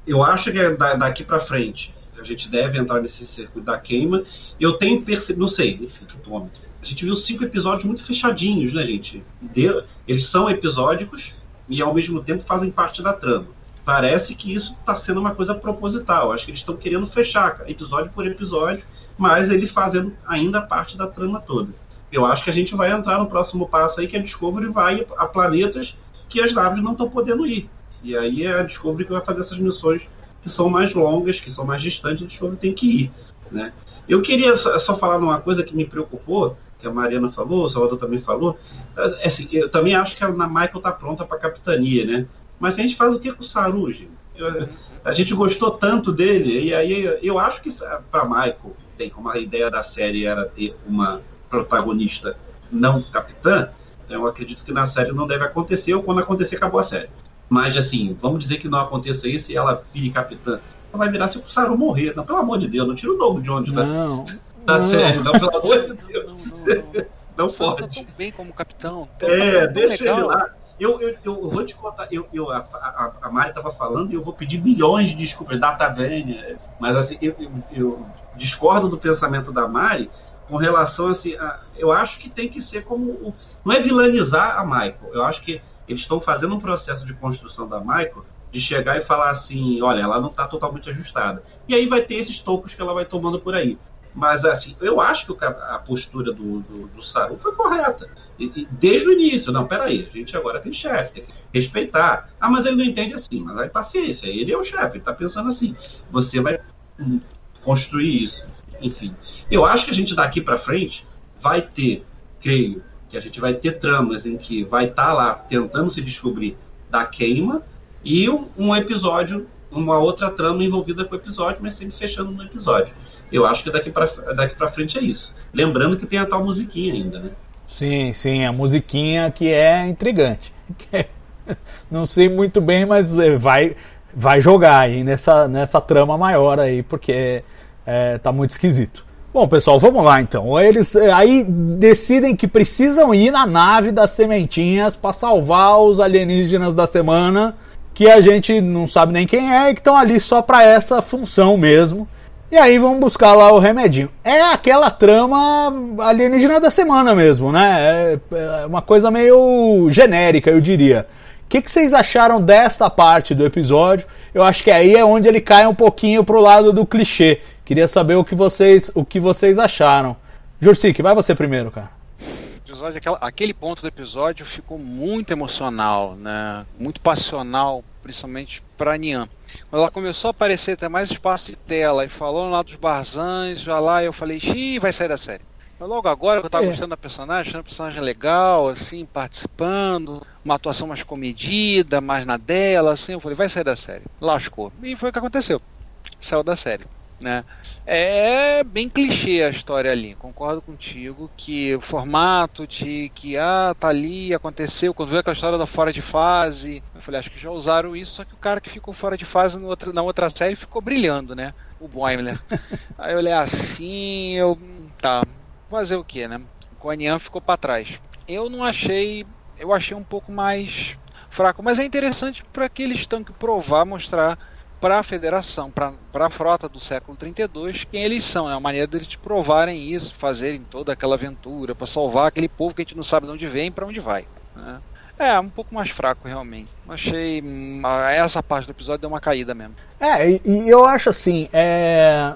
[SPEAKER 8] eu acho que é daqui para frente a gente deve entrar nesse circuito da queima. Eu tenho percebido, não sei, enfim, chutômetro. A gente viu cinco episódios muito fechadinhos, né, gente? De, eles são episódicos e ao mesmo tempo fazem parte da trama. Parece que isso está sendo uma coisa proposital. Acho que eles estão querendo fechar episódio por episódio, mas eles fazendo ainda parte da trama toda. Eu acho que a gente vai entrar no próximo passo aí, que a Discovery vai a planetas que as naves não estão podendo ir. E aí é a Discovery que vai fazer essas missões que são mais longas, que são mais distantes, o Discovery tem que ir. Né? Eu queria só falar uma coisa que me preocupou, que a Mariana falou, o Salvador também falou. Assim, eu também acho que a Michael está pronta para a capitania, né? Mas a gente faz o que com o Saru, gente? Eu, a gente gostou tanto dele, e aí eu acho que para Michael, bem, como a ideia da série era ter uma protagonista não capitã, então eu acredito que na série não deve acontecer, ou quando acontecer, acabou a série. Mas, assim, vamos dizer que não aconteça isso e ela vire capitã. Ela vai virar se o Saru morrer. Não, pelo amor de Deus, não tira o Doug Jones
[SPEAKER 6] não,
[SPEAKER 8] da, da série, não, pelo amor de Deus.
[SPEAKER 9] Não, não, não.
[SPEAKER 8] não
[SPEAKER 9] tá
[SPEAKER 8] pode.
[SPEAKER 9] tão bem como capitão.
[SPEAKER 8] É, deixa legal. ele lá. Eu, eu, eu vou te contar, eu, eu, a, a, a Mari estava falando e eu vou pedir milhões de desculpas, data vênia, mas assim, eu, eu, eu, discordo do pensamento da Mari com relação assim, a, eu acho que tem que ser como, não é vilanizar a Michael, eu acho que eles estão fazendo um processo de construção da Michael de chegar e falar assim, olha, ela não está totalmente ajustada. E aí vai ter esses tocos que ela vai tomando por aí. Mas assim, eu acho que a postura do, do, do Saru foi correta. E, e, desde o início, não, peraí, a gente agora tem chefe, tem que respeitar. Ah, mas ele não entende assim, mas aí paciência, ele é o chefe, ele está pensando assim. Você vai construir isso. Enfim, eu acho que a gente daqui para frente vai ter, creio, que a gente vai ter tramas em que vai estar tá lá tentando se descobrir da queima e um, um, episódio, uma outra trama envolvida com o episódio, mas sempre fechando no episódio. Eu acho que daqui para daqui para frente é isso. Lembrando que tem a tal musiquinha ainda, né?
[SPEAKER 6] Sim, sim, a musiquinha que é intrigante. Não sei muito bem, mas é, vai vai jogar aí nessa, nessa trama maior aí, porque é, tá muito esquisito. Bom, pessoal, vamos lá então. Eles eh, aí decidem que precisam ir na nave das sementinhas para salvar os alienígenas da semana, que a gente não sabe nem quem é e que estão ali só para essa função mesmo. E aí vão buscar lá o remedinho. É aquela trama alienígena da semana mesmo, né? É, é uma coisa meio genérica, eu diria. O que, que, vocês acharam desta parte do episódio? Eu acho que aí é onde ele cai um pouquinho pro lado do clichê. Queria saber o que vocês, o que vocês acharam. Jursic, vai você primeiro, cara.
[SPEAKER 9] episódio, aquela, aquele ponto do episódio ficou muito emocional, né? Muito passional, principalmente para Nian. Quando ela começou a aparecer, ter mais espaço de tela e falou lá dos Barzãs, já lá eu falei, xiii, vai sair da série. Mas logo agora que eu tava
[SPEAKER 6] É.
[SPEAKER 9] gostando da personagem, achando a personagem legal, assim, participando, uma atuação mais comedida, mais na dela, assim, eu falei, vai sair da série. Lascou. E foi o que aconteceu. Saiu da série, né? É bem clichê a história ali. Concordo contigo que o formato de que ah, tá ali, aconteceu, quando veio aquela história da fora de fase, eu falei, acho que já usaram isso, só que o cara que ficou fora de fase no outro, na outra série ficou brilhando, né? O Boimler. Aí eu olhei assim, eu. Tá, fazer o que, né? O Guanian ficou para trás. Eu não achei. Eu achei um pouco mais fraco, mas é interessante para que eles que provar, mostrar para a federação, para a frota do século 32, quem eles são. É uma maneira deles te provarem isso, fazerem toda aquela aventura para salvar aquele povo que a gente não sabe de onde vem para onde vai. Né? É, um pouco mais fraco realmente. Achei. hum, Essa parte do episódio deu uma caída mesmo.
[SPEAKER 6] É, e eu acho assim, é...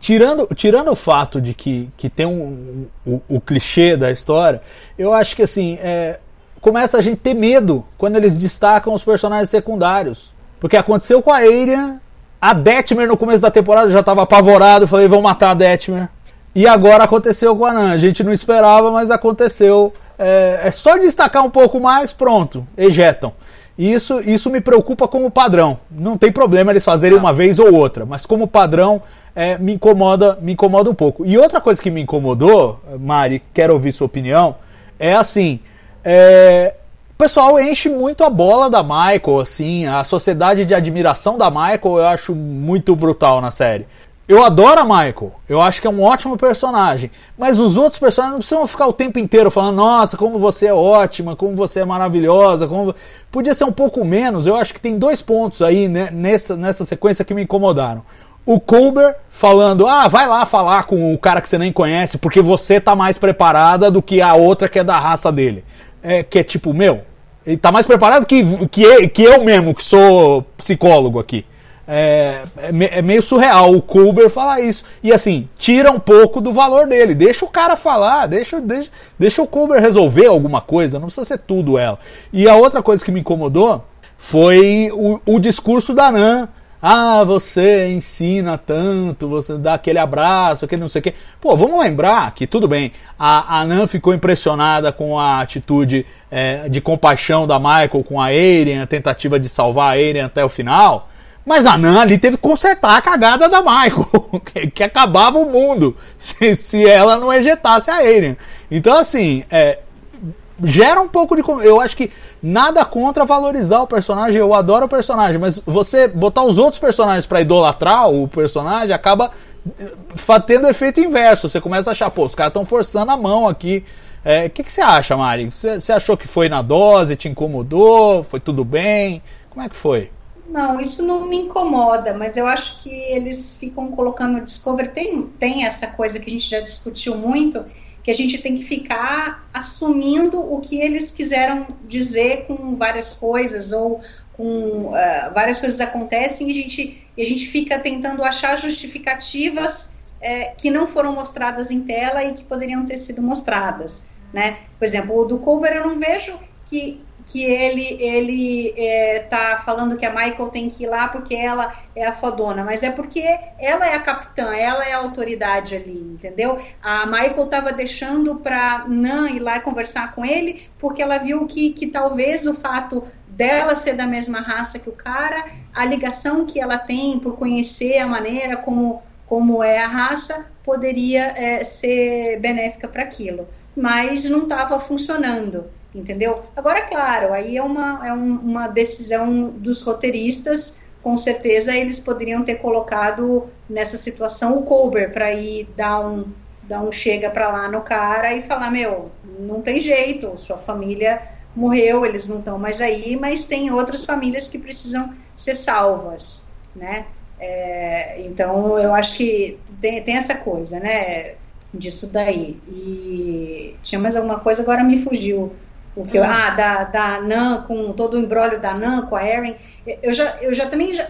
[SPEAKER 6] tirando, tirando o fato de que, que tem um, o, o clichê da história, eu acho que assim, é... começa a gente ter medo quando eles destacam os personagens secundários. Porque aconteceu com a Arian, a Detmer no começo da temporada já estava apavorado, falei, vão matar a Detmer. E agora aconteceu com a Nan. A gente não esperava, mas aconteceu. É, é só destacar um pouco mais, pronto, ejetam. Isso, isso me preocupa como padrão. Não tem problema eles fazerem uma vez ou outra, mas como padrão é, me incomoda, me incomoda um pouco. E outra coisa que me incomodou, Mari, quero ouvir sua opinião, é assim, é, o pessoal enche muito a bola da Michael, assim, a sociedade de admiração da Michael eu acho muito brutal na série. Eu adoro a Michael, eu acho que é um ótimo personagem, mas os outros personagens não precisam ficar o tempo inteiro falando, nossa, como você é ótima, como você é maravilhosa, como... vo-" podia ser um pouco menos, eu acho que tem dois pontos aí né, nessa, nessa sequência que me incomodaram. O Colbert falando, ah, vai lá falar com o cara que você nem conhece, porque você tá mais preparada do que a outra que é da raça dele. É, que é tipo, meu, ele tá mais preparado que, que, eu- que eu mesmo, que sou psicólogo aqui. É, é é meio surreal o Colbert falar isso. E assim, tira um pouco do valor dele. Deixa o cara falar, deixa, deixa, deixa o Colbert resolver alguma coisa, não precisa ser tudo ela. E a outra coisa que me incomodou foi o, o discurso da Nan. Ah, você ensina tanto, você dá aquele abraço, aquele não sei o quê. Pô, vamos lembrar que, tudo bem, a, a Nan ficou impressionada com a atitude é, de compaixão da Michael com a Aiden, a tentativa de salvar a Aiden até o final. Mas a Nan ali teve que consertar a cagada da Michael, que, acabava o mundo se, se ela não ejetasse a Aiden. Então, assim, é, gera um pouco de. Eu acho que nada contra valorizar o personagem, eu adoro o personagem, mas você botar os outros personagens pra idolatrar o personagem acaba eh, tendo efeito inverso. Você começa a achar, pô, os caras estão forçando a mão aqui. É, O que, que você acha, Mari? Você, você achou que foi na dose, te incomodou? Foi tudo bem? Como é que foi?
[SPEAKER 7] Não, isso não me incomoda, mas eu acho que eles ficam colocando no Discovery. Tem, tem essa coisa que a gente já discutiu muito, que a gente tem que ficar assumindo o que eles quiseram dizer com várias coisas, ou com ah, várias coisas acontecem e a gente, e a gente fica tentando achar justificativas eh, que não foram mostradas em tela e que poderiam ter sido mostradas. Né? Por exemplo, o do Colbert eu não vejo que que ele ele é, tá falando que a Michael tem que ir lá porque ela é a fodona, mas é porque ela é a capitã, ela é a autoridade ali, entendeu? A Michael estava deixando para Nan ir lá conversar com ele porque ela viu que, que talvez o fato dela ser da mesma raça que o cara, a ligação que ela tem por conhecer a maneira como como é a raça poderia é, ser benéfica para aquilo, mas não estava funcionando entendeu? Agora, claro, aí é uma, é um, uma decisão dos roteiristas, com certeza eles poderiam ter colocado nessa situação o Colbert para ir dar um, dar um chega para lá no cara e falar: meu, não tem jeito, sua família morreu, eles não estão mais aí, mas tem outras famílias que precisam ser salvas, né? É, então, eu acho que tem, tem essa coisa, né? Disso daí. E tinha mais alguma coisa, agora me fugiu. O que eu, ah, da, da Nan, com todo o embrólio da Nan, com a Erin. Eu já, eu já também já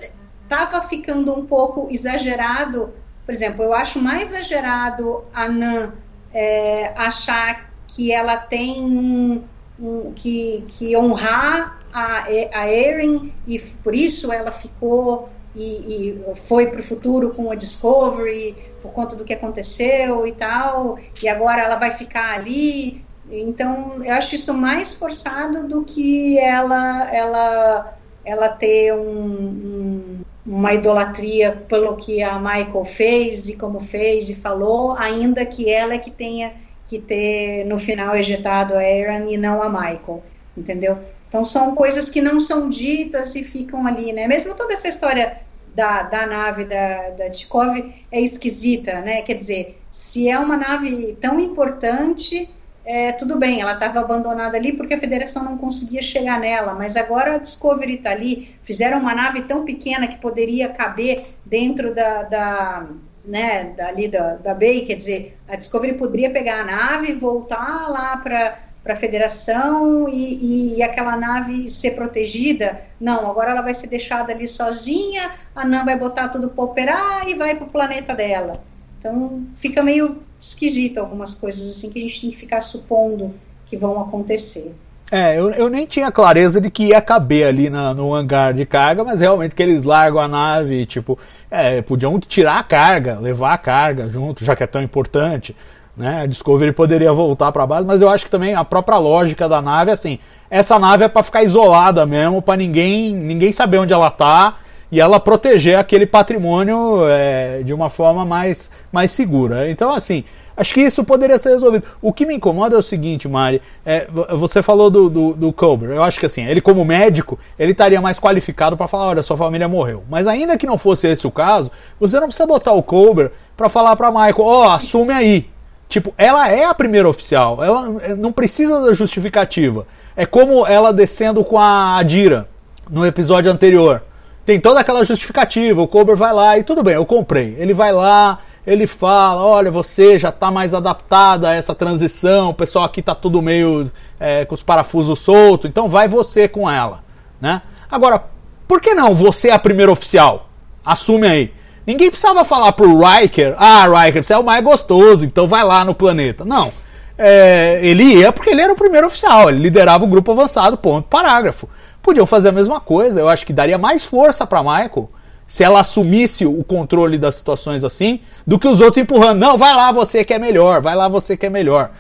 [SPEAKER 7] tava ficando um pouco exagerado. Por exemplo, eu acho mais exagerado a Nan é, achar que ela tem um, um, que, que honrar a, a Erin e por isso ela ficou e, e foi para o futuro com a Discovery por conta do que aconteceu e tal, e agora ela vai ficar ali. Então, eu acho isso mais forçado do que ela ela ela ter um, um, uma idolatria pelo que a Michael fez e como fez e falou, ainda que ela é que tenha que ter no final ejetado a Aaron e não a Michael, entendeu? Então são coisas que não são ditas e ficam ali, né? Mesmo toda essa história da, da nave da, da Tikov é esquisita, né? Quer dizer, se é uma nave tão importante, é, tudo bem, ela estava abandonada ali porque a federação não conseguia chegar nela, mas agora a Discovery está ali, fizeram uma nave tão pequena que poderia caber dentro da, da né, dali da, da Bay, quer dizer, a Discovery poderia pegar a nave e voltar lá para para a federação e, e, aquela nave ser protegida. Não, agora ela vai ser deixada ali sozinha, a Nan vai botar tudo para operar e vai para o planeta dela. Então fica meio esquisito algumas coisas assim que a gente tem que ficar supondo que vão acontecer.
[SPEAKER 6] É, eu, eu nem tinha clareza de que ia caber ali na, no hangar de carga, mas realmente que eles largam a nave, tipo, é, podiam tirar a carga, levar a carga junto, já que é tão importante. Né? A Discovery poderia voltar para base, mas eu acho que também a própria lógica da nave é assim: essa nave é para ficar isolada mesmo, para ninguém ninguém saber onde ela tá e ela proteger aquele patrimônio é, de uma forma mais, mais segura. Então, assim, acho que isso poderia ser resolvido. O que me incomoda é o seguinte, Mari, é, você falou do, do, do eu acho que assim, ele como médico, ele estaria mais qualificado para falar, olha, sua família morreu. Mas ainda que não fosse esse o caso, você não precisa botar o Colbert para falar para Michael, ó, oh, assume aí. Tipo, ela é a primeira oficial, ela é, não precisa da justificativa. É como ela descendo com a Adira no episódio anterior tem toda aquela justificativa, o Colbert vai lá e tudo bem, eu comprei. Ele vai lá, ele fala, olha, você já está mais adaptada a essa transição, o pessoal aqui está tudo meio é, com os parafusos soltos, então vai você com ela, né? Agora, por que não você é a primeira oficial? Assume aí. Ninguém precisava falar pro Riker, ah, Riker, você é o mais gostoso, então vai lá no planeta. Não. É, ele ia porque ele era o primeiro oficial, ele liderava o grupo avançado, ponto, parágrafo. Podiam fazer a mesma coisa, eu acho que daria mais força para Michael se ela assumisse o controle das situações assim, do que os outros empurrando. Não, vai lá você que é melhor, vai lá você que é melhor.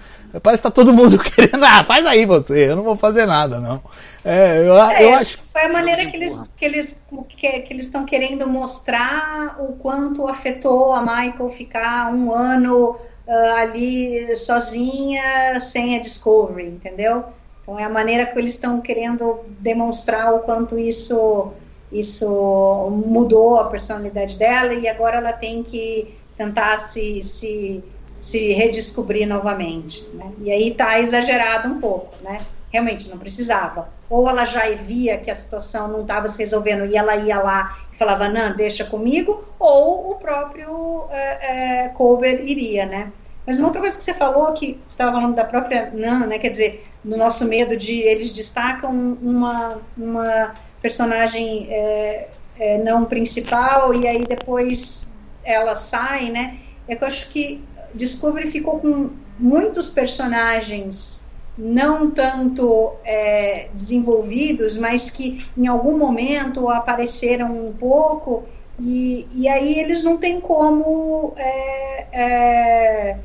[SPEAKER 6] Parece que tá todo mundo querendo, ah, faz aí você, eu não vou fazer nada, não. É, eu,
[SPEAKER 7] é, eu acho que foi a maneira que eles que eles que, que eles estão querendo mostrar o quanto afetou a Michael ficar um ano uh, ali sozinha sem a Discovery, entendeu? Então é a maneira que eles estão querendo demonstrar o quanto isso isso mudou a personalidade dela e agora ela tem que tentar se, se, se redescobrir novamente. Né? E aí está exagerado um pouco, né? Realmente não precisava. Ou ela já via que a situação não estava se resolvendo e ela ia lá e falava, não, deixa comigo, ou o próprio é, é, iria, né? Mas uma outra coisa que você falou, que você estava falando da própria Nan, né? Quer dizer, do nosso medo de. Eles destacam uma, uma personagem é, é, não principal e aí depois ela sai, né? É que eu acho que Discovery ficou com muitos personagens não tanto é, desenvolvidos, mas que em algum momento apareceram um pouco e, e aí eles não têm como é, é,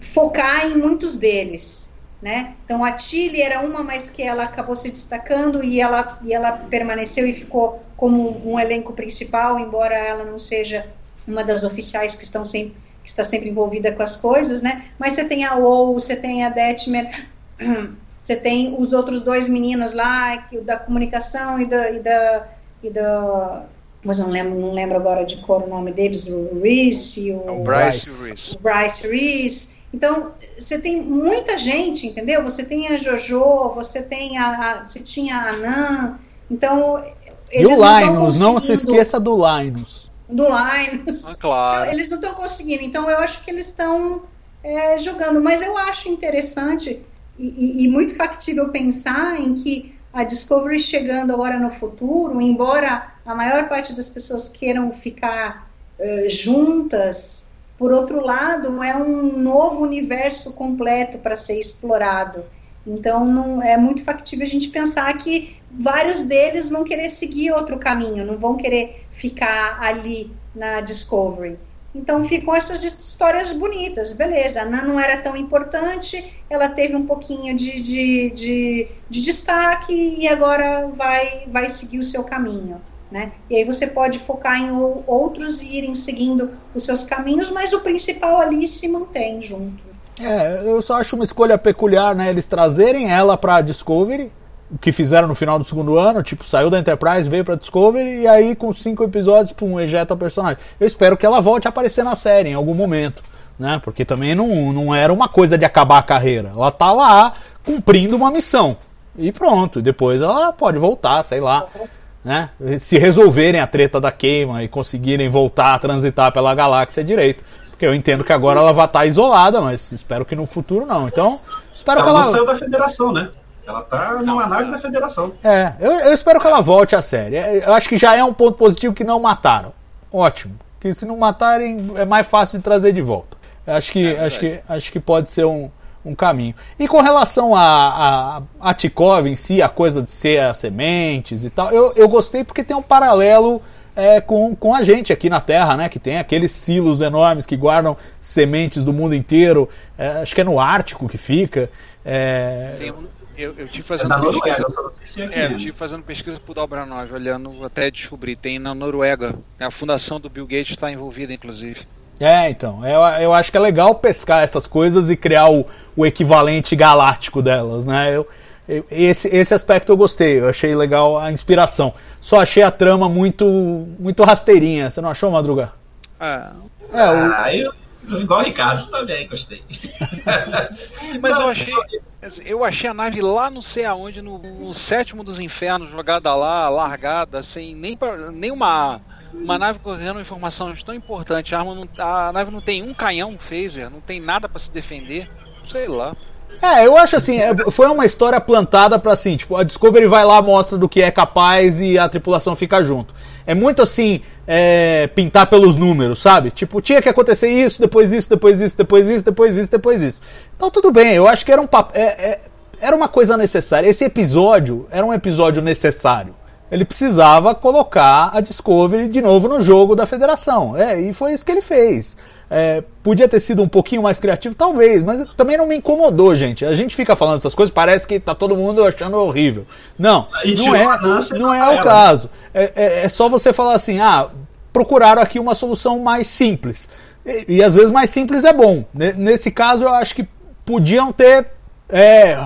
[SPEAKER 7] focar em muitos deles. Né? Então a Tilly era uma, mas que ela acabou se destacando e ela, e ela permaneceu e ficou como um elenco principal, embora ela não seja uma das oficiais que estão sempre que está sempre envolvida com as coisas, né? Mas você tem a Ou, você tem a Detmer, você tem os outros dois meninos lá, que, da comunicação e da, e da, e da mas não lembro, não lembro agora de cor o nome deles, o Reese, o,
[SPEAKER 9] o Bryce Reese.
[SPEAKER 7] O Bryce Reese. Então, você tem muita gente, entendeu? Você tem a Jojo, você tem a, a você tinha a Nan. Então,
[SPEAKER 6] e o Linus, não, não se esqueça do Linus.
[SPEAKER 7] Do Linus.
[SPEAKER 9] Ah, claro.
[SPEAKER 7] Então, eles não estão conseguindo. Então, eu acho que eles estão é, jogando. Mas eu acho interessante e, e, e muito factível pensar em que a Discovery chegando agora no futuro, embora a maior parte das pessoas queiram ficar uh, juntas, Por outro lado, é um novo universo completo para ser explorado. Então, não, é muito factível a gente pensar que vários deles vão querer seguir outro caminho, não vão querer ficar ali na Discovery. Então ficam essas histórias bonitas, beleza. A Ana não era tão importante, ela teve um pouquinho de, de, de, de destaque e agora vai, vai seguir o seu caminho. Né? E aí você pode focar em outros irem seguindo os seus caminhos, mas o principal ali se mantém junto.
[SPEAKER 6] É, eu só acho uma escolha peculiar, né? Eles trazerem ela pra Discovery, o que fizeram no final do segundo ano, tipo, saiu da Enterprise, veio pra Discovery, e aí com cinco episódios, pum, ejeta o personagem. Eu espero que ela volte a aparecer na série em algum momento, né? Porque também não, não era uma coisa de acabar a carreira. Ela tá lá cumprindo uma missão. E pronto, depois ela pode voltar, sei lá. Né? Se resolverem a treta da queima e conseguirem voltar a transitar pela galáxia direito. Porque eu entendo que agora ela vai estar isolada, mas espero que no futuro não. Então, espero
[SPEAKER 8] ela
[SPEAKER 6] que ela.
[SPEAKER 8] não saiu da federação, né? Ela tá numa nave da federação.
[SPEAKER 6] É, eu, eu espero que ela volte à série. Eu acho que já é um ponto positivo que não mataram. Ótimo. Que se não matarem, é mais fácil de trazer de volta. Eu acho que,
[SPEAKER 8] É
[SPEAKER 6] acho que, acho que pode ser um, um caminho. E com relação a, a, a Tikov em si, a coisa de ser as sementes e tal, eu, eu gostei porque tem um paralelo é, com, com a gente aqui na Terra, né? Que tem aqueles silos enormes que guardam sementes do mundo inteiro. É, acho que é no Ártico que fica. É,
[SPEAKER 9] Tem um- eu, eu tive
[SPEAKER 8] É
[SPEAKER 9] fazendo
[SPEAKER 8] Noruega,
[SPEAKER 9] pesquisa.
[SPEAKER 8] se é.
[SPEAKER 9] É, eu tive fazendo pesquisa pro Dalbranov, olhando até descobrir. Tem na Noruega. A fundação do Bill Gates está envolvida, inclusive.
[SPEAKER 6] É, então. Eu, eu acho que é legal pescar essas coisas e criar o, o equivalente galáctico delas, né? Eu, eu- esse, esse aspecto eu gostei, eu achei legal a inspiração. Só achei a trama muito muito rasteirinha. Você não achou, Madruga?
[SPEAKER 9] Ah,
[SPEAKER 6] É, o,
[SPEAKER 8] Ah, eu, igual o Ricardo também, gostei.
[SPEAKER 9] mas eu
[SPEAKER 8] Não,
[SPEAKER 9] achei. Eu achei a nave lá não sei aonde, no, no sétimo dos infernos, jogada lá, largada, sem nem, pra, nem uma, uma nave correndo informação tão importante. A, arma não- a nave não tem um canhão, um phaser, não tem nada pra se defender. Sei lá.
[SPEAKER 6] É, eu acho assim, é, foi uma história plantada pra assim, tipo, a Discovery vai lá, mostra do que é capaz e a tripulação fica junto. É muito assim, é, pintar pelos números, sabe? Tipo, tinha que acontecer isso, depois isso, depois isso, depois isso, depois isso, depois isso. Então tudo bem, eu acho que era um pap- é- é- era uma coisa necessária. Esse episódio era um episódio necessário. Ele precisava colocar a Discovery de novo no jogo da federação. É, e foi isso que ele fez. É, podia ter sido um pouquinho mais criativo, talvez, mas também não me incomodou, gente. A gente fica falando essas coisas, parece que tá todo mundo achando horrível. Não, não é,
[SPEAKER 8] Nancy
[SPEAKER 6] não é o caso. É, é- é só você falar assim, ah, procuraram aqui uma solução mais simples. E, e às vezes mais simples é bom. Ne- Nesse caso, eu acho que podiam ter é,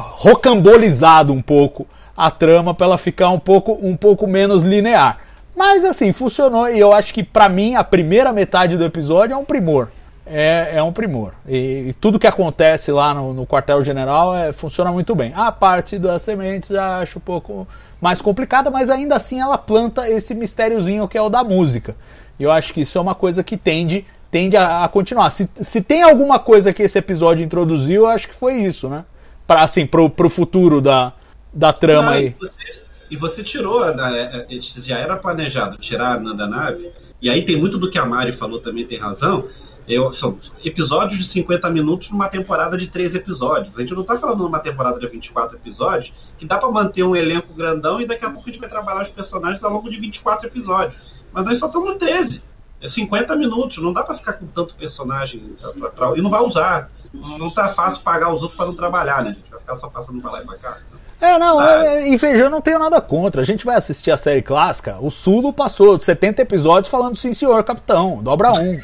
[SPEAKER 6] rocambolizado um pouco a trama para ela ficar um pouco, um pouco menos linear. Mas assim, funcionou e eu acho que pra mim a primeira metade do episódio é um primor. É, é um primor. E, e tudo que acontece lá no, no quartel-general é, funciona muito bem. A parte das sementes já acho um pouco mais complicada, mas ainda assim ela planta esse mistériozinho que é o da música. E eu acho que isso é uma coisa que tende, tende a, a continuar. Se, se tem alguma coisa que esse episódio introduziu, eu acho que foi isso, né? Pra, assim, pro, pro futuro da, da trama
[SPEAKER 8] Ah,
[SPEAKER 6] aí.
[SPEAKER 8] E você, e você tirou, a- a- a- já era planejado tirar a Ana da nave, e aí tem muito do que a Mari falou também, tem razão. Eu, são episódios de 50 minutos numa temporada de 3 episódios. A gente não tá falando numa temporada de 24 episódios, que dá pra manter um elenco grandão e daqui a pouco a gente vai trabalhar os personagens ao longo de 24 episódios. Mas nós só estamos no 13. É 50 minutos, não dá pra ficar com tanto personagem pra- pra- e não vai usar. Não tá fácil pagar os outros pra não trabalhar, né? A vai só passando pra lá e pra cá.
[SPEAKER 6] É, não, é, e veja, eu não tenho nada contra. A gente vai assistir a série clássica. O Sulo passou 70 episódios falando sim, senhor, capitão, dobra um.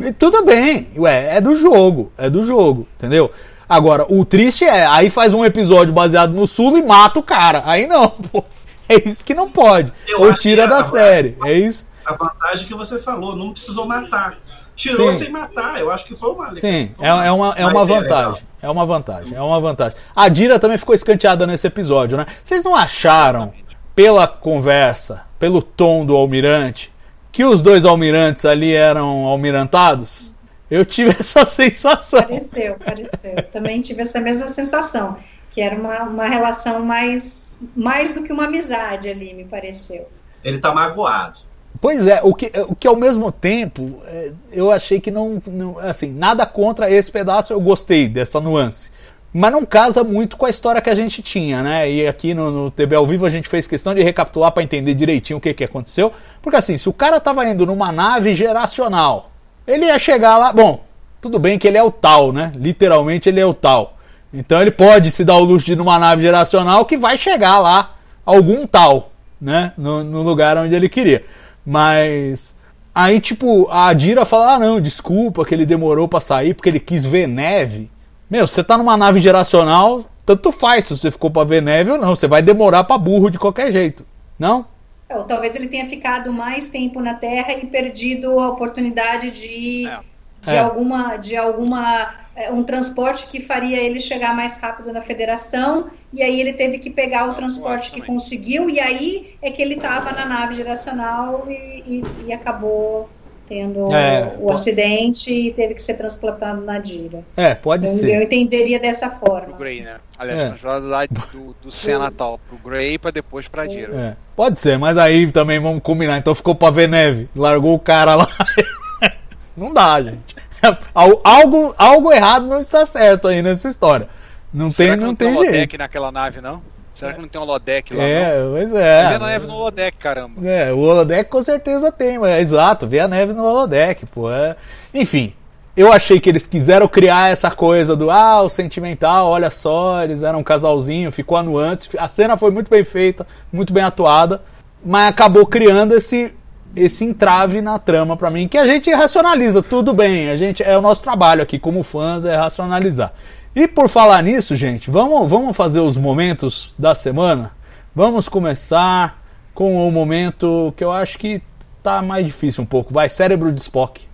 [SPEAKER 6] E tudo bem, ué, é do jogo, é do jogo, entendeu? Agora, o triste é, aí faz um episódio baseado no Sulo e mata o cara. Aí não, pô. É isso que não pode.
[SPEAKER 8] Eu
[SPEAKER 6] Ou tira da
[SPEAKER 8] a-
[SPEAKER 6] série, é isso?
[SPEAKER 8] a vantagem que você falou, não precisou matar. Tirou
[SPEAKER 6] Sim.
[SPEAKER 8] sem matar, eu acho que foi uma
[SPEAKER 6] Sim,
[SPEAKER 8] foi
[SPEAKER 6] é, é uma, é uma
[SPEAKER 8] legal.
[SPEAKER 6] vantagem. É uma vantagem, é uma vantagem. A Dira também ficou escanteada nesse episódio, né? Vocês não acharam, pela conversa, pelo tom do almirante, que os dois almirantes ali eram almirantados? Eu tive essa sensação.
[SPEAKER 7] Pareceu, pareceu. Também tive essa mesma sensação, que era uma, uma relação mais, mais do que uma amizade ali, me pareceu.
[SPEAKER 8] Ele tá magoado.
[SPEAKER 6] Pois é, o que, o que ao mesmo tempo é, eu achei que não, não. Assim, nada contra esse pedaço, eu gostei dessa nuance. Mas não casa muito com a história que a gente tinha, né? E aqui no, no TB ao vivo a gente fez questão de recapitular para entender direitinho o que, que aconteceu. Porque assim, se o cara tava indo numa nave geracional, ele ia chegar lá. Bom, tudo bem que ele é o tal, né? Literalmente ele é o tal. Então ele pode se dar o luxo de ir numa nave geracional que vai chegar lá algum tal, né? No, no lugar onde ele queria. Mas. Aí, tipo, a Dira fala: ah, não, desculpa que ele demorou para sair porque ele quis ver neve. Meu, você tá numa nave geracional, tanto faz se você ficou pra ver neve ou não. Você vai demorar pra burro de qualquer jeito, não?
[SPEAKER 7] Ou talvez ele tenha ficado mais tempo na Terra e perdido a oportunidade de,
[SPEAKER 9] É.
[SPEAKER 7] de
[SPEAKER 6] É.
[SPEAKER 7] alguma. De alguma é, um transporte que faria ele chegar mais rápido na federação, e aí ele teve que pegar o transporte que conseguiu, e aí é que ele estava na nave geracional e, e- e acabou tendo
[SPEAKER 6] É,
[SPEAKER 7] o
[SPEAKER 6] po-
[SPEAKER 7] acidente e teve que ser transplantado na Dira.
[SPEAKER 6] É, pode
[SPEAKER 7] Eu, eu
[SPEAKER 6] ser.
[SPEAKER 7] entenderia dessa
[SPEAKER 9] Pro
[SPEAKER 7] forma.
[SPEAKER 9] Grey, né? Aliás,
[SPEAKER 6] É.
[SPEAKER 9] transferado lá do, do Senna tal pro Grey pra depois pra Dira.
[SPEAKER 6] É, pode ser, mas aí também vamos combinar. Então ficou pra ver neve, largou o cara lá. não dá, gente. Al- Algo, algo errado não está certo aí nessa história. Não
[SPEAKER 9] Será
[SPEAKER 6] tem,
[SPEAKER 9] que
[SPEAKER 6] não
[SPEAKER 9] tem
[SPEAKER 6] tem jeito.
[SPEAKER 9] naquela nave, não? Será que não tem um holodeck lá,
[SPEAKER 6] É,
[SPEAKER 9] não?
[SPEAKER 6] pois
[SPEAKER 9] Vê
[SPEAKER 6] é.
[SPEAKER 9] na neve no holodeck, caramba.
[SPEAKER 6] É, o holodeck com certeza tem, mas é exato, vê a neve no holodeck, pô. É... Enfim, eu achei que eles quiseram criar essa coisa do ah, o sentimental, olha só, eles eram um casalzinho, ficou a nuance, a cena foi muito bem feita, muito bem atuada, mas acabou criando esse esse entrave na trama pra mim, que a gente racionaliza, tudo bem, a gente é o nosso trabalho aqui como fãs é racionalizar. E por falar nisso, gente, vamos, vamos fazer os momentos da semana? Vamos começar com o momento que eu acho que tá mais difícil um pouco. Vai, cérebro de Spock.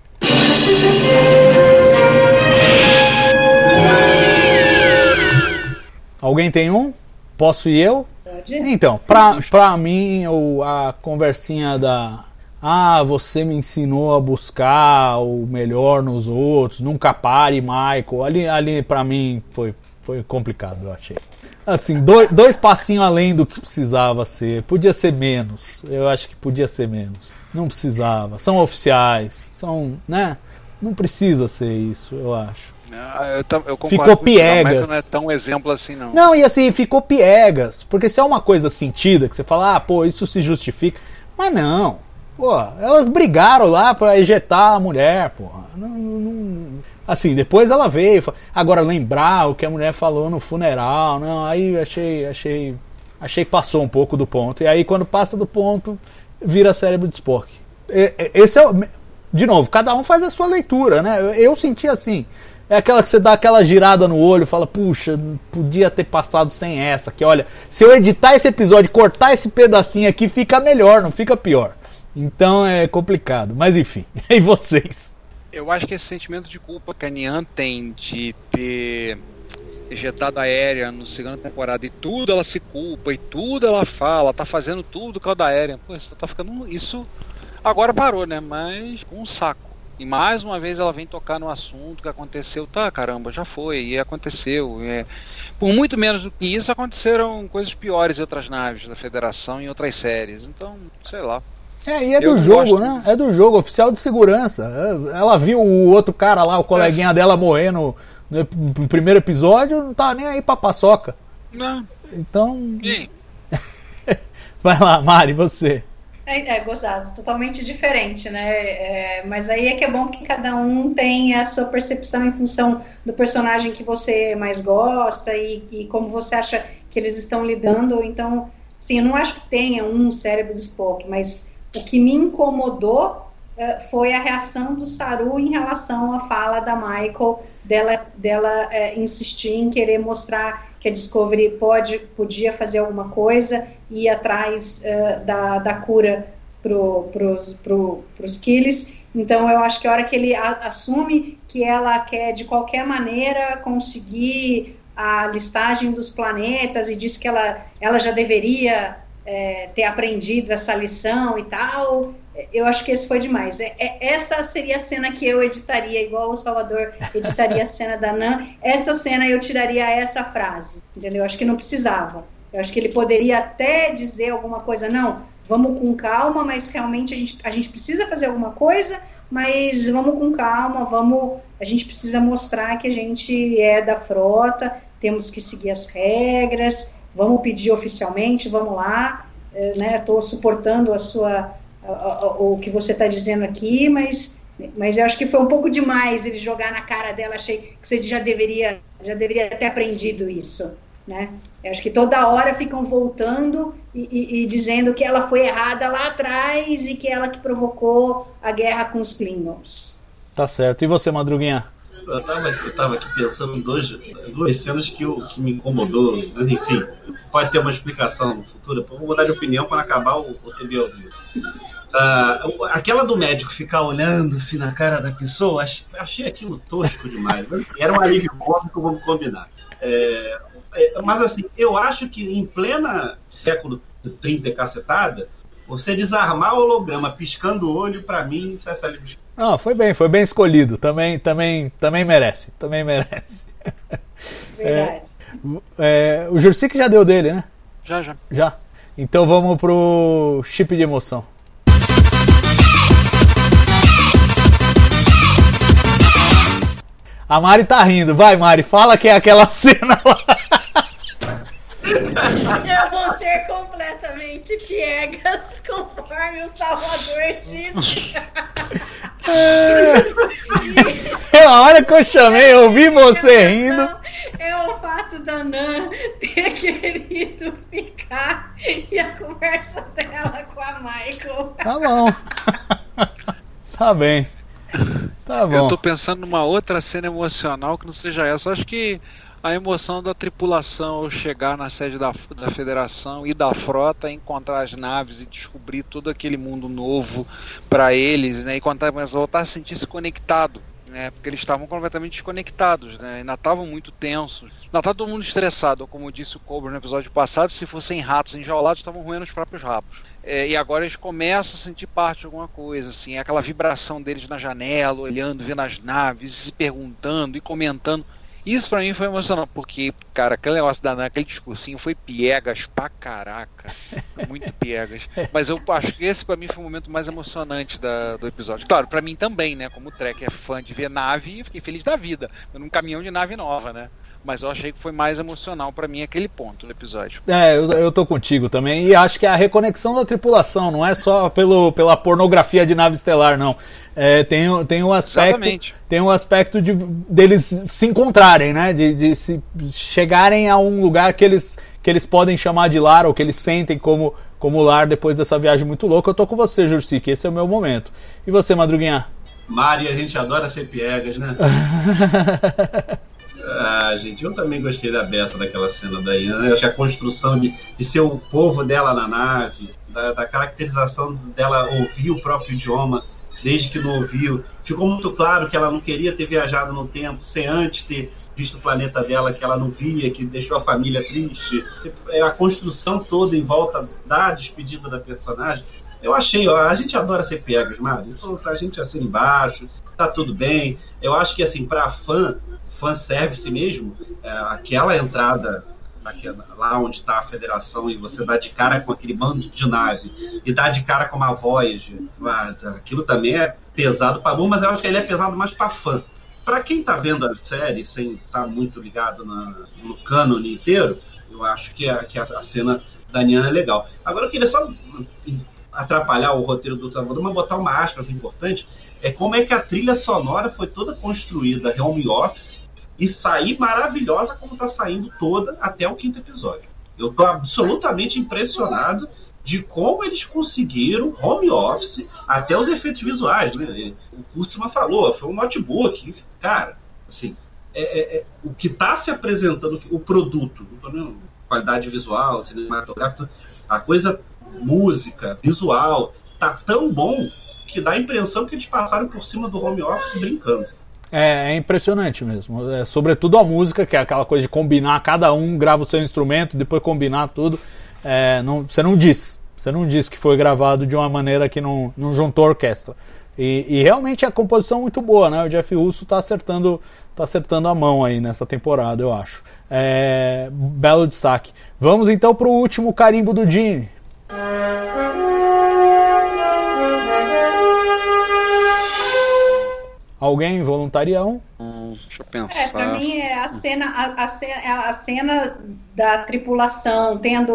[SPEAKER 6] Alguém tem um? Posso ir eu? Então, pra, pra mim, a conversinha da. Ah, você me ensinou a buscar o melhor nos outros, nunca pare, Michael. Ali, ali pra mim, foi, foi complicado, eu achei. Assim, dois, dois passinhos além do que precisava ser. Podia ser menos. Eu acho que podia ser menos. Não precisava. São oficiais. São, né? Não precisa ser isso, eu acho.
[SPEAKER 9] Ah, Eu, eu
[SPEAKER 6] Ficou piegas.
[SPEAKER 9] não é tão exemplo assim, não.
[SPEAKER 6] Não, e assim, ficou piegas. Porque se é uma coisa sentida, que você fala, ah, pô, isso se justifica. Mas não. Pô, elas brigaram lá pra ejetar a mulher, porra. Não, não- Assim, depois ela veio. Agora, lembrar o que a mulher falou no funeral, não, aí achei, achei. Achei que passou um pouco do ponto. E aí, quando passa do ponto, vira cérebro de Spock. E- Esse é o. De novo, cada um faz a sua leitura, né? Eu, eu senti assim. É aquela que você dá aquela girada no olho, fala, puxa, podia ter passado sem essa. Que olha, se eu editar esse episódio, cortar esse pedacinho aqui, fica melhor, não fica pior. Então é complicado. Mas enfim, e vocês?
[SPEAKER 9] Eu acho que esse sentimento de culpa que a Nian tem de ter ejetado a aérea no segunda temporada e tudo ela se culpa e tudo ela fala, tá fazendo tudo com a da aérea. Pô, isso tá ficando. Isso agora parou, né? Mas com um saco. E mais uma vez ela vem tocar no assunto que aconteceu. Tá, caramba, já foi, e aconteceu. é. Por muito menos do que isso, aconteceram coisas piores em outras naves da Federação e em outras séries. Então, sei lá.
[SPEAKER 6] É, e é
[SPEAKER 9] Eu
[SPEAKER 6] do jogo,
[SPEAKER 9] gosto
[SPEAKER 6] né? É do jogo, oficial de segurança. É, Ela viu o outro cara lá, o coleguinha dela morrer no, no primeiro episódio, não tava nem aí pra paçoca.
[SPEAKER 9] Não,
[SPEAKER 6] Então, vai lá, Mari, você.
[SPEAKER 7] É, é, gozado, totalmente diferente, né? É, mas aí é que é bom que cada um tem a sua percepção em função do personagem que você mais gosta e, e como você acha que eles estão lidando. Então, sim, eu não acho que tenha um cérebro do Spock, mas o que me incomodou eh, foi a reação do Saru em relação à fala da Michael dela, dela eh, insistir em querer mostrar que a Discovery pode, podia fazer alguma coisa e ir atrás eh, da, da cura para os Killis. Então eu acho que a hora que ele a- assume que ela quer de qualquer maneira conseguir a listagem dos planetas e diz que ela, ela já deveria eh, ter aprendido essa lição e tal, eu acho que esse foi demais. É, é- essa seria a cena que eu editaria, igual o Salvador editaria a cena da Nan. Essa cena eu tiraria essa frase, entendeu? Eu acho que não precisava. Eu acho que ele poderia até dizer alguma coisa, não, vamos com calma, mas realmente a gente, a gente precisa fazer alguma coisa, mas vamos com calma, vamos, a gente precisa mostrar que a gente é da frota, temos que seguir as regras, vamos pedir oficialmente, vamos lá, é, né? Estou suportando a sua, a, a, o que você está dizendo aqui, mas, mas eu acho que foi um pouco demais ele jogar na cara dela. Achei que você já deveria, já deveria ter aprendido isso, né? Eu acho que toda hora ficam voltando e, e, e dizendo que ela foi errada lá atrás e que ela que provocou a guerra com os Klingons.
[SPEAKER 6] Tá certo. E você, Madruguinha?
[SPEAKER 8] Eu tava, eu tava aqui pensando em dois, duas cenas que, eu, que me incomodou, mas enfim, pode ter uma explicação no futuro. Eu vou mudar de opinião quando acabar o, o vivo. Uh, aquela do médico ficar olhando assim na cara da pessoa, achei, achei aquilo tosco demais. Era um alívio cômico, vamos combinar. É, é, mas assim, eu acho que em plena século 30 cacetada, você desarmar o holograma piscando o olho, para mim, isso é alívio
[SPEAKER 6] não, foi bem, foi bem escolhido. Também, também, também merece. Também merece.
[SPEAKER 7] Verdade.
[SPEAKER 6] É, é, o Jursic já deu dele, né?
[SPEAKER 9] Já, já.
[SPEAKER 6] Já. Então vamos pro chip de emoção. A Mari tá rindo. Vai, Mari, fala que é aquela cena lá.
[SPEAKER 7] Eu vou ser completamente piegas, conforme o Salvador disse.
[SPEAKER 6] É, a hora que eu chamei, eu vi você rindo.
[SPEAKER 7] É o fato da Nan ter querido ficar e a conversa dela com a Michael.
[SPEAKER 6] Tá bom. Tá bem. Tá bom.
[SPEAKER 9] Eu tô pensando numa outra cena emocional que não seja essa. Acho que a emoção da tripulação ao chegar na sede da, da federação e da frota, encontrar as naves e descobrir todo aquele mundo novo para eles, né? E quando eles voltar a sentir-se conectado. Né, porque eles estavam completamente desconectados, né, ainda estavam muito tensos. Ainda estava todo mundo estressado, como disse o Cobra no episódio passado, se fossem ratos enjaulados, estavam roendo os próprios rabos. É, e agora eles começam a sentir parte de alguma coisa, assim, é aquela vibração deles na janela, olhando, vendo as naves, se perguntando e comentando. Isso para mim foi emocionante, porque, cara, aquele negócio da aquele discursinho foi piegas pra caraca. Muito piegas. Mas eu acho que esse para mim foi o momento mais emocionante da, do episódio. Claro, para mim também, né? Como o Trek é fã de ver nave, fiquei feliz da vida. Num caminhão de nave nova, né? Mas eu achei que foi mais emocional para mim aquele ponto do episódio.
[SPEAKER 6] É, eu, eu tô contigo também. E acho que é a reconexão da tripulação não é só pelo, pela pornografia de nave estelar, não. É, tem, tem um aspecto. Exatamente. Tem um aspecto de deles se encontrarem, né? De, de se chegarem a um lugar que eles, que eles podem chamar de lar, ou que eles sentem como, como lar depois dessa viagem muito louca. Eu tô com você, Jursi, que esse é o meu momento. E você, Madruguinha?
[SPEAKER 8] Mari, a gente adora ser piegas, né? Ah, gente, eu também gostei da beça daquela cena da Ian. Eu acho que a construção de, de ser o povo dela na nave, da, da, caracterização dela ouvir o próprio idioma, desde que não ouviu. Ficou muito claro que ela não queria ter viajado no tempo sem antes ter visto o planeta dela que ela não via, que deixou a família triste. É a construção toda em volta da despedida da personagem. Eu achei, a gente adora ser pegas, Mário. Então, a gente assim embaixo, tá tudo bem. Eu acho que assim, para fã, fanservice mesmo, é, aquela entrada lá onde está a federação e você dá de cara com aquele bando de nave e dá de cara com uma voz, aquilo também é pesado para mim, mas eu acho que ele é pesado mais para fã. Para quem está vendo a série sem estar tá muito ligado na, no cânone inteiro, eu acho que a, que a cena da Nian é legal. Agora eu queria só atrapalhar o roteiro do Salvador, mas botar uma aspas importante, é como é que a trilha sonora foi toda construída home office e sair maravilhosa como está saindo toda até o quinto episódio. Eu estou absolutamente impressionado de como eles conseguiram home office até os efeitos visuais. Né? O Kurtzman falou, foi um notebook. Cara, assim, é, é, é, o que está se apresentando, o produto, qualidade visual, cinematográfica, a coisa, música, visual, tá tão bom que dá a impressão que eles passaram por cima do home office brincando.
[SPEAKER 6] É, é impressionante mesmo. É, sobretudo a música, que é aquela coisa de combinar, cada um grava o seu instrumento, depois combinar tudo. É, não, você não diz. Você não diz que foi gravado de uma maneira que não, não juntou a orquestra. E, e realmente a composição é muito boa, né? O Jeff Russo está acertando, tá acertando a mão aí nessa temporada, eu acho. É, belo destaque. Vamos então para o último carimbo do Gene. Alguém voluntaria um?
[SPEAKER 9] Hum, deixa eu
[SPEAKER 7] É,
[SPEAKER 9] pensar.
[SPEAKER 7] pra mim é a cena, a, a, ce- é a cena da tripulação tendo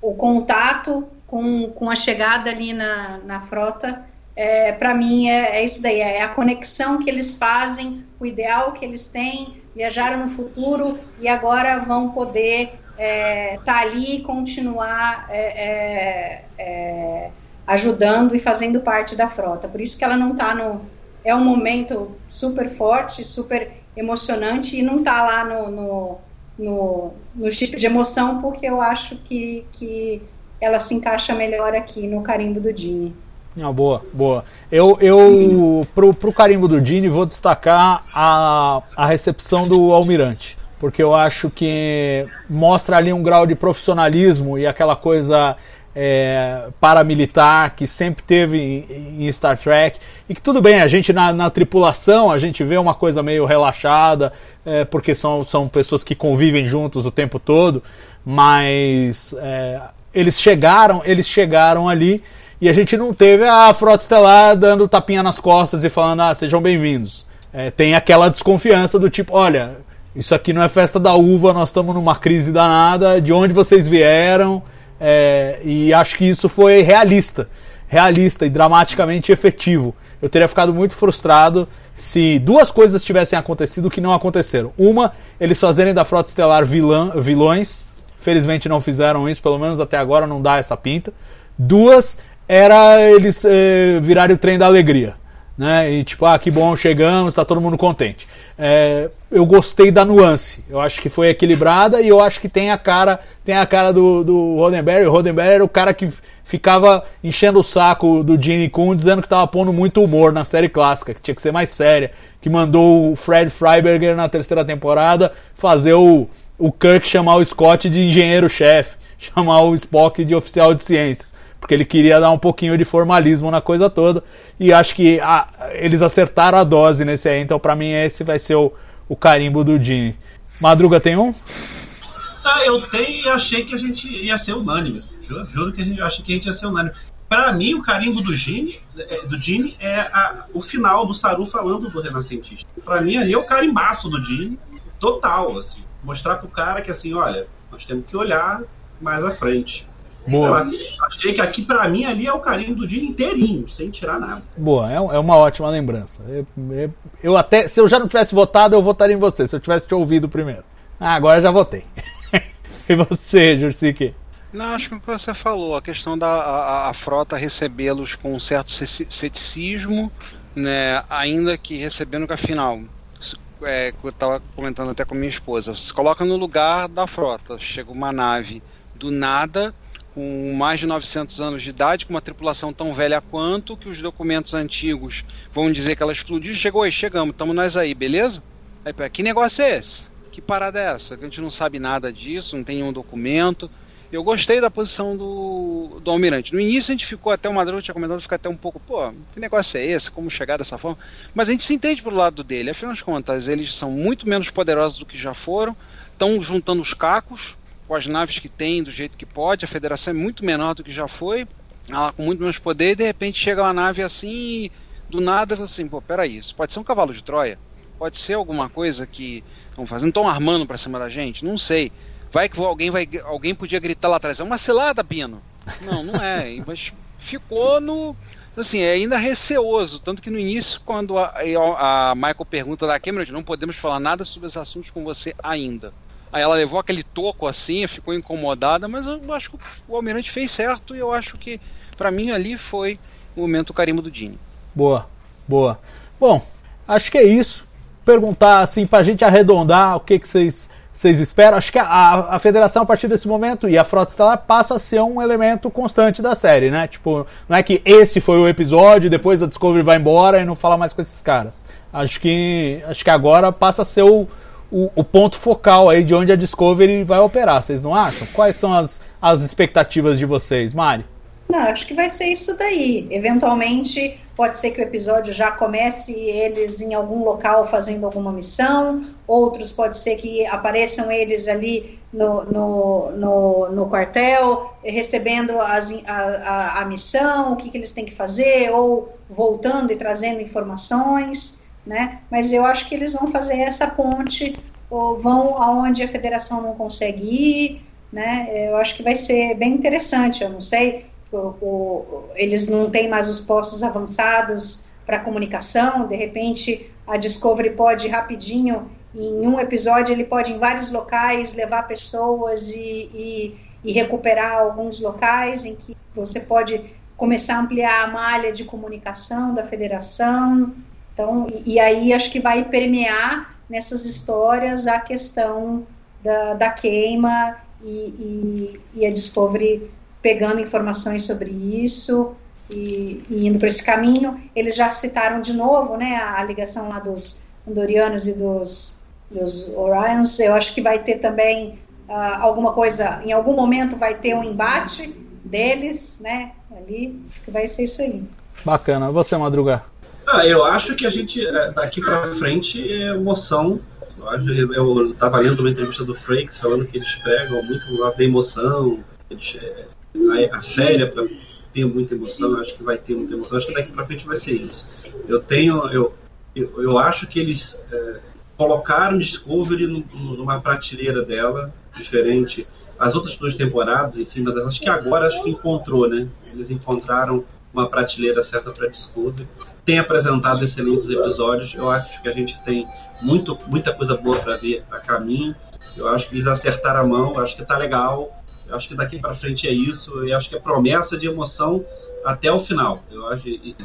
[SPEAKER 7] o contato com, com a chegada ali na, na frota. É, para mim é, é isso daí, é a conexão que eles fazem, o ideal que eles têm, viajaram no futuro e agora vão poder estar ali e continuar é, é, é, ajudando e fazendo parte da frota. Por isso que ela não está no. É um momento super forte, super emocionante e não está lá no, no, no, no chip de emoção, porque eu acho que, que ela se encaixa melhor aqui no carimbo do Dini.
[SPEAKER 6] Ah, boa, boa. Eu, eu pro, pro carimbo do Dini, vou destacar a, a recepção do Almirante. Porque eu acho que mostra ali um grau de profissionalismo e aquela coisa é, paramilitar que sempre teve em, em Star Trek. E que tudo bem, a gente na, na tripulação, a gente vê uma coisa meio relaxada, é, porque são, são pessoas que convivem juntos o tempo todo, mas é, eles chegaram, eles chegaram ali e a gente não teve a frota estelar dando tapinha nas costas e falando, ah, sejam bem-vindos. É, tem aquela desconfiança do tipo, olha, isso aqui não é festa da uva, nós estamos numa crise danada, de onde vocês vieram? É, e acho que isso foi realista, realista e dramaticamente efetivo. Eu teria ficado muito frustrado se duas coisas tivessem acontecido que não aconteceram. Uma, eles fazerem da frota estelar vilã, vilões, felizmente não fizeram isso, pelo menos até agora não dá essa pinta. Duas, era eles eh, virarem o trem da alegria. Né? E tipo, ah, que bom, chegamos, tá todo mundo contente. É, eu gostei da nuance. Eu acho que foi equilibrada e eu acho que tem a cara, tem a cara do, do Roddenberry. O Roddenberry era o cara que ficava enchendo o saco do Gene Kuhn, dizendo que tava pondo muito humor na série clássica, que tinha que ser mais séria, que mandou o Fred Freiberger na terceira temporada fazer o, o Kirk chamar o Scott de engenheiro-chefe, chamar o Spock de oficial de ciências porque ele queria dar um pouquinho de formalismo na coisa toda. E acho que a, eles acertaram a dose nesse aí. Então, para mim, esse vai ser o, o carimbo do Gene. Madruga tem um?
[SPEAKER 8] Ah, eu tenho e achei que a gente ia ser unânime. Juro, juro que a gente achei que a gente ia ser unânime. Para mim, o carimbo do Gene, é, do Gene é a, o final do Saru falando do renascentista. Para mim, ali é o carimbaço do Gene, total. Assim. Mostrar pro cara que, assim, olha, nós temos que olhar mais à frente.
[SPEAKER 6] Boa.
[SPEAKER 8] Eu achei que aqui, para mim, ali é o carimbo do dia inteirinho, sem tirar nada.
[SPEAKER 6] Boa, é, é uma ótima lembrança. Eu, eu, eu, até, se eu já não tivesse votado, eu votaria em você, se eu tivesse te ouvido primeiro. Ah, agora já votei. e você, Jursique?
[SPEAKER 9] Não, acho que o que você falou, a questão da a, a frota recebê-los com um certo ceticismo, né, ainda que recebendo que afinal, é, eu estava comentando até com minha esposa, se coloca no lugar da frota, chega uma nave do nada, com mais de 900 anos de idade, com uma tripulação tão velha quanto, que os documentos antigos vão dizer que ela explodiu, chegou aí, chegamos, estamos nós aí, beleza? Aí, que negócio é esse? Que parada é essa? A gente não sabe nada disso, não tem nenhum documento. Eu gostei da posição do, do Almirante. No início a gente ficou até, o Madruga tinha comentado, ficar até um pouco, pô, que negócio é esse? Como chegar dessa forma? Mas a gente se entende pro lado dele. Afinal de contas, eles são muito menos poderosos do que já foram, estão juntando os cacos com as naves que tem, do jeito que pode. A federação é muito menor do que já foi, ela com muito menos poder, e de repente chega uma nave assim e do nada assim, pô, peraí, isso pode ser um cavalo de Troia? Pode ser alguma coisa que estão fazendo, estão armando para cima da gente? Não sei. Vai que alguém vai, alguém podia gritar lá atrás, é uma cilada, Pino. Não, não é. Mas ficou no, assim, é ainda receoso, tanto que no início, quando a, a Michael pergunta da Cameron, não podemos falar nada sobre esses assuntos com você ainda. Aí ela levou aquele toco assim, ficou incomodada, mas eu acho que o Almirante fez certo e eu acho que, para mim, ali foi o momento carimbo do Dini.
[SPEAKER 6] Boa, boa. Bom, acho que é isso. Perguntar assim, pra gente arredondar o que, que vocês vocês esperam? Acho que a, a, federação, a partir desse momento, e a Frota Estelar passa a ser um elemento constante da série, né? Tipo, não é que esse foi o episódio, depois a Discovery vai embora e não fala mais com esses caras. Acho que, acho que agora passa a ser o, o, o ponto focal aí de onde a Discovery vai operar, vocês não acham? Quais são as, as expectativas de vocês, Mari?
[SPEAKER 7] Não, acho que vai ser isso daí. Eventualmente, pode ser que o episódio já comece eles em algum local fazendo alguma missão, outros pode ser que apareçam eles ali no, no, no, no quartel, recebendo as, a, a, a, missão, o que, que eles têm que fazer, ou voltando e trazendo informações. Né? Mas eu acho que eles vão fazer essa ponte, ou vão aonde a federação não consegue ir, né? Eu acho que vai ser bem interessante. Eu não sei, eles não têm mais os postos avançados para comunicação. De repente, a Discovery pode rapidinho, em um episódio, ele pode em vários locais levar pessoas e, e, e recuperar alguns locais em que você pode começar a ampliar a malha de comunicação da federação. Então, e, e aí acho que vai permear nessas histórias a questão da, da queima e, e, e, a Discovery pegando informações sobre isso e, e indo por esse caminho. Eles já citaram de novo né, a, a ligação lá dos Andorianos e dos, dos Orions. Eu acho que vai ter também uh, alguma coisa, em algum momento vai ter um embate deles, né? Ali, acho que vai ser isso aí.
[SPEAKER 6] Bacana. Você, Madruga?
[SPEAKER 8] Ah, eu acho que a gente, é, daqui para frente, é emoção. Eu estava lendo uma entrevista do Frakes falando que eles pregam muito lado da emoção, eles, é, a, a série para ter muita emoção, acho que vai ter muita emoção. Acho que daqui para frente vai ser isso. Eu tenho, eu, eu, eu acho que eles é, colocaram Discovery numa prateleira dela, diferente as outras duas temporadas, enfim, mas acho que agora acho que encontrou, né? Eles encontraram uma prateleira certa para Discovery. Tem apresentado excelentes episódios. Eu acho que a gente tem muito, muita coisa boa para ver a caminho. Eu acho que eles acertaram a mão. Eu acho que está legal. Eu acho que daqui para frente é isso. Eu acho que é promessa de emoção até o final. Eu acho e,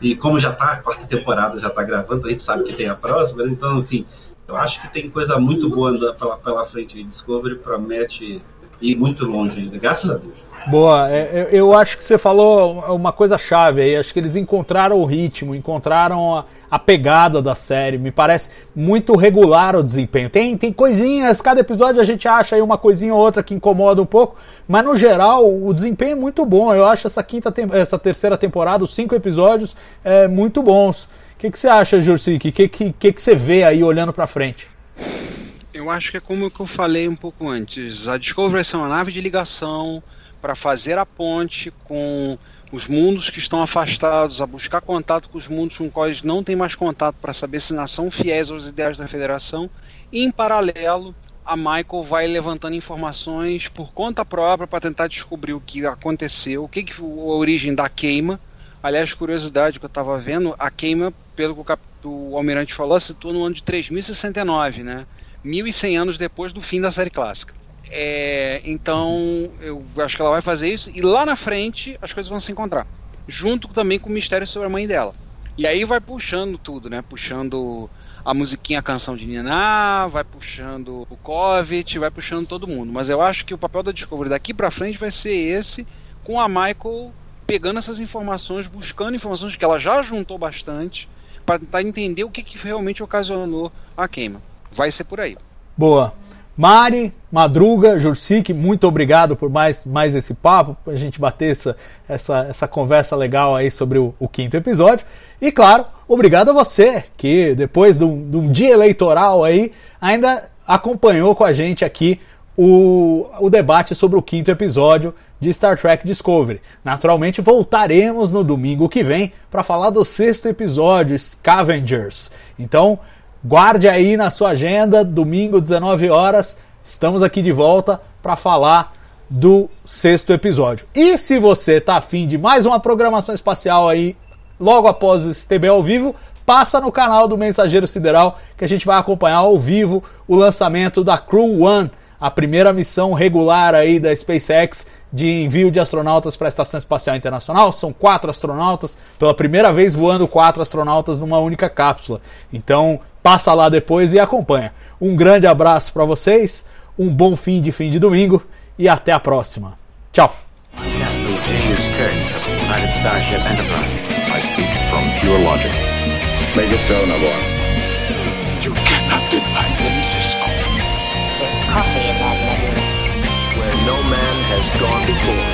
[SPEAKER 8] e como já está a quarta temporada já está gravando, a gente sabe que tem a próxima. Então, enfim, eu acho que tem coisa muito boa pela, pela frente. Discovery promete ir muito longe ainda, graças a Deus.
[SPEAKER 6] Boa, é, eu acho que você falou uma coisa chave aí. Acho que eles encontraram o ritmo, encontraram a, a, pegada da série. Me parece muito regular o desempenho. Tem, tem coisinhas, cada episódio a gente acha aí uma coisinha ou outra que incomoda um pouco, mas no geral o desempenho é muito bom. Eu acho essa quinta, essa terceira temporada, os cinco episódios, é, muito bons. O que, que você acha, Jursik? O que, que, que, que você vê aí olhando para frente?
[SPEAKER 9] Eu acho que é como eu falei um pouco antes. A Discovery ser uma nave de ligação para fazer a ponte com os mundos que estão afastados, a buscar contato com os mundos com os quais não tem mais contato para saber se não são fiéis aos ideais da Federação. E em paralelo, a Michael vai levantando informações por conta própria para tentar descobrir o que aconteceu, o que, que a origem da queima. Aliás, curiosidade que eu estava vendo, a queima, pelo que o, cap... o Almirante falou, situa no ano de 3069, né? 1100 anos depois do fim da série clássica. É, então, eu acho que ela vai fazer isso e lá na frente as coisas vão se encontrar. Junto também com o mistério sobre a mãe dela. E aí vai puxando tudo, né? Puxando a musiquinha, a canção de Niná, vai puxando o Covid, vai puxando todo mundo. Mas eu acho que o papel da Discovery daqui para frente vai ser esse, com a Michael pegando essas informações, buscando informações que ela já juntou bastante, para tentar entender o que, que realmente ocasionou a queima. Vai ser por aí.
[SPEAKER 6] Boa. Mari, Madruga, Jursik, muito obrigado por mais, mais esse papo, a gente bater essa, essa, essa conversa legal aí sobre o, o, quinto episódio. E claro, obrigado a você que depois de um, de um dia eleitoral aí ainda acompanhou com a gente aqui o, o debate sobre o quinto episódio de Star Trek Discovery. Naturalmente voltaremos no domingo que vem para falar do sexto episódio, Scavengers. Então Guarde aí na sua agenda, domingo, 19 horas, estamos aqui de volta para falar do sexto episódio. E se você tá afim de mais uma programação espacial aí, logo após esse TB ao vivo, passa no canal do Mensageiro Sideral que a gente vai acompanhar ao vivo o lançamento da Crew One, a primeira missão regular aí da SpaceX de envio de astronautas para a Estação Espacial Internacional. São quatro astronautas, pela primeira vez voando quatro astronautas numa única cápsula. Então, passa lá depois e acompanha. Um grande abraço para vocês, um bom fim de fim de domingo e até a próxima. Tchau.
[SPEAKER 3] Gone before.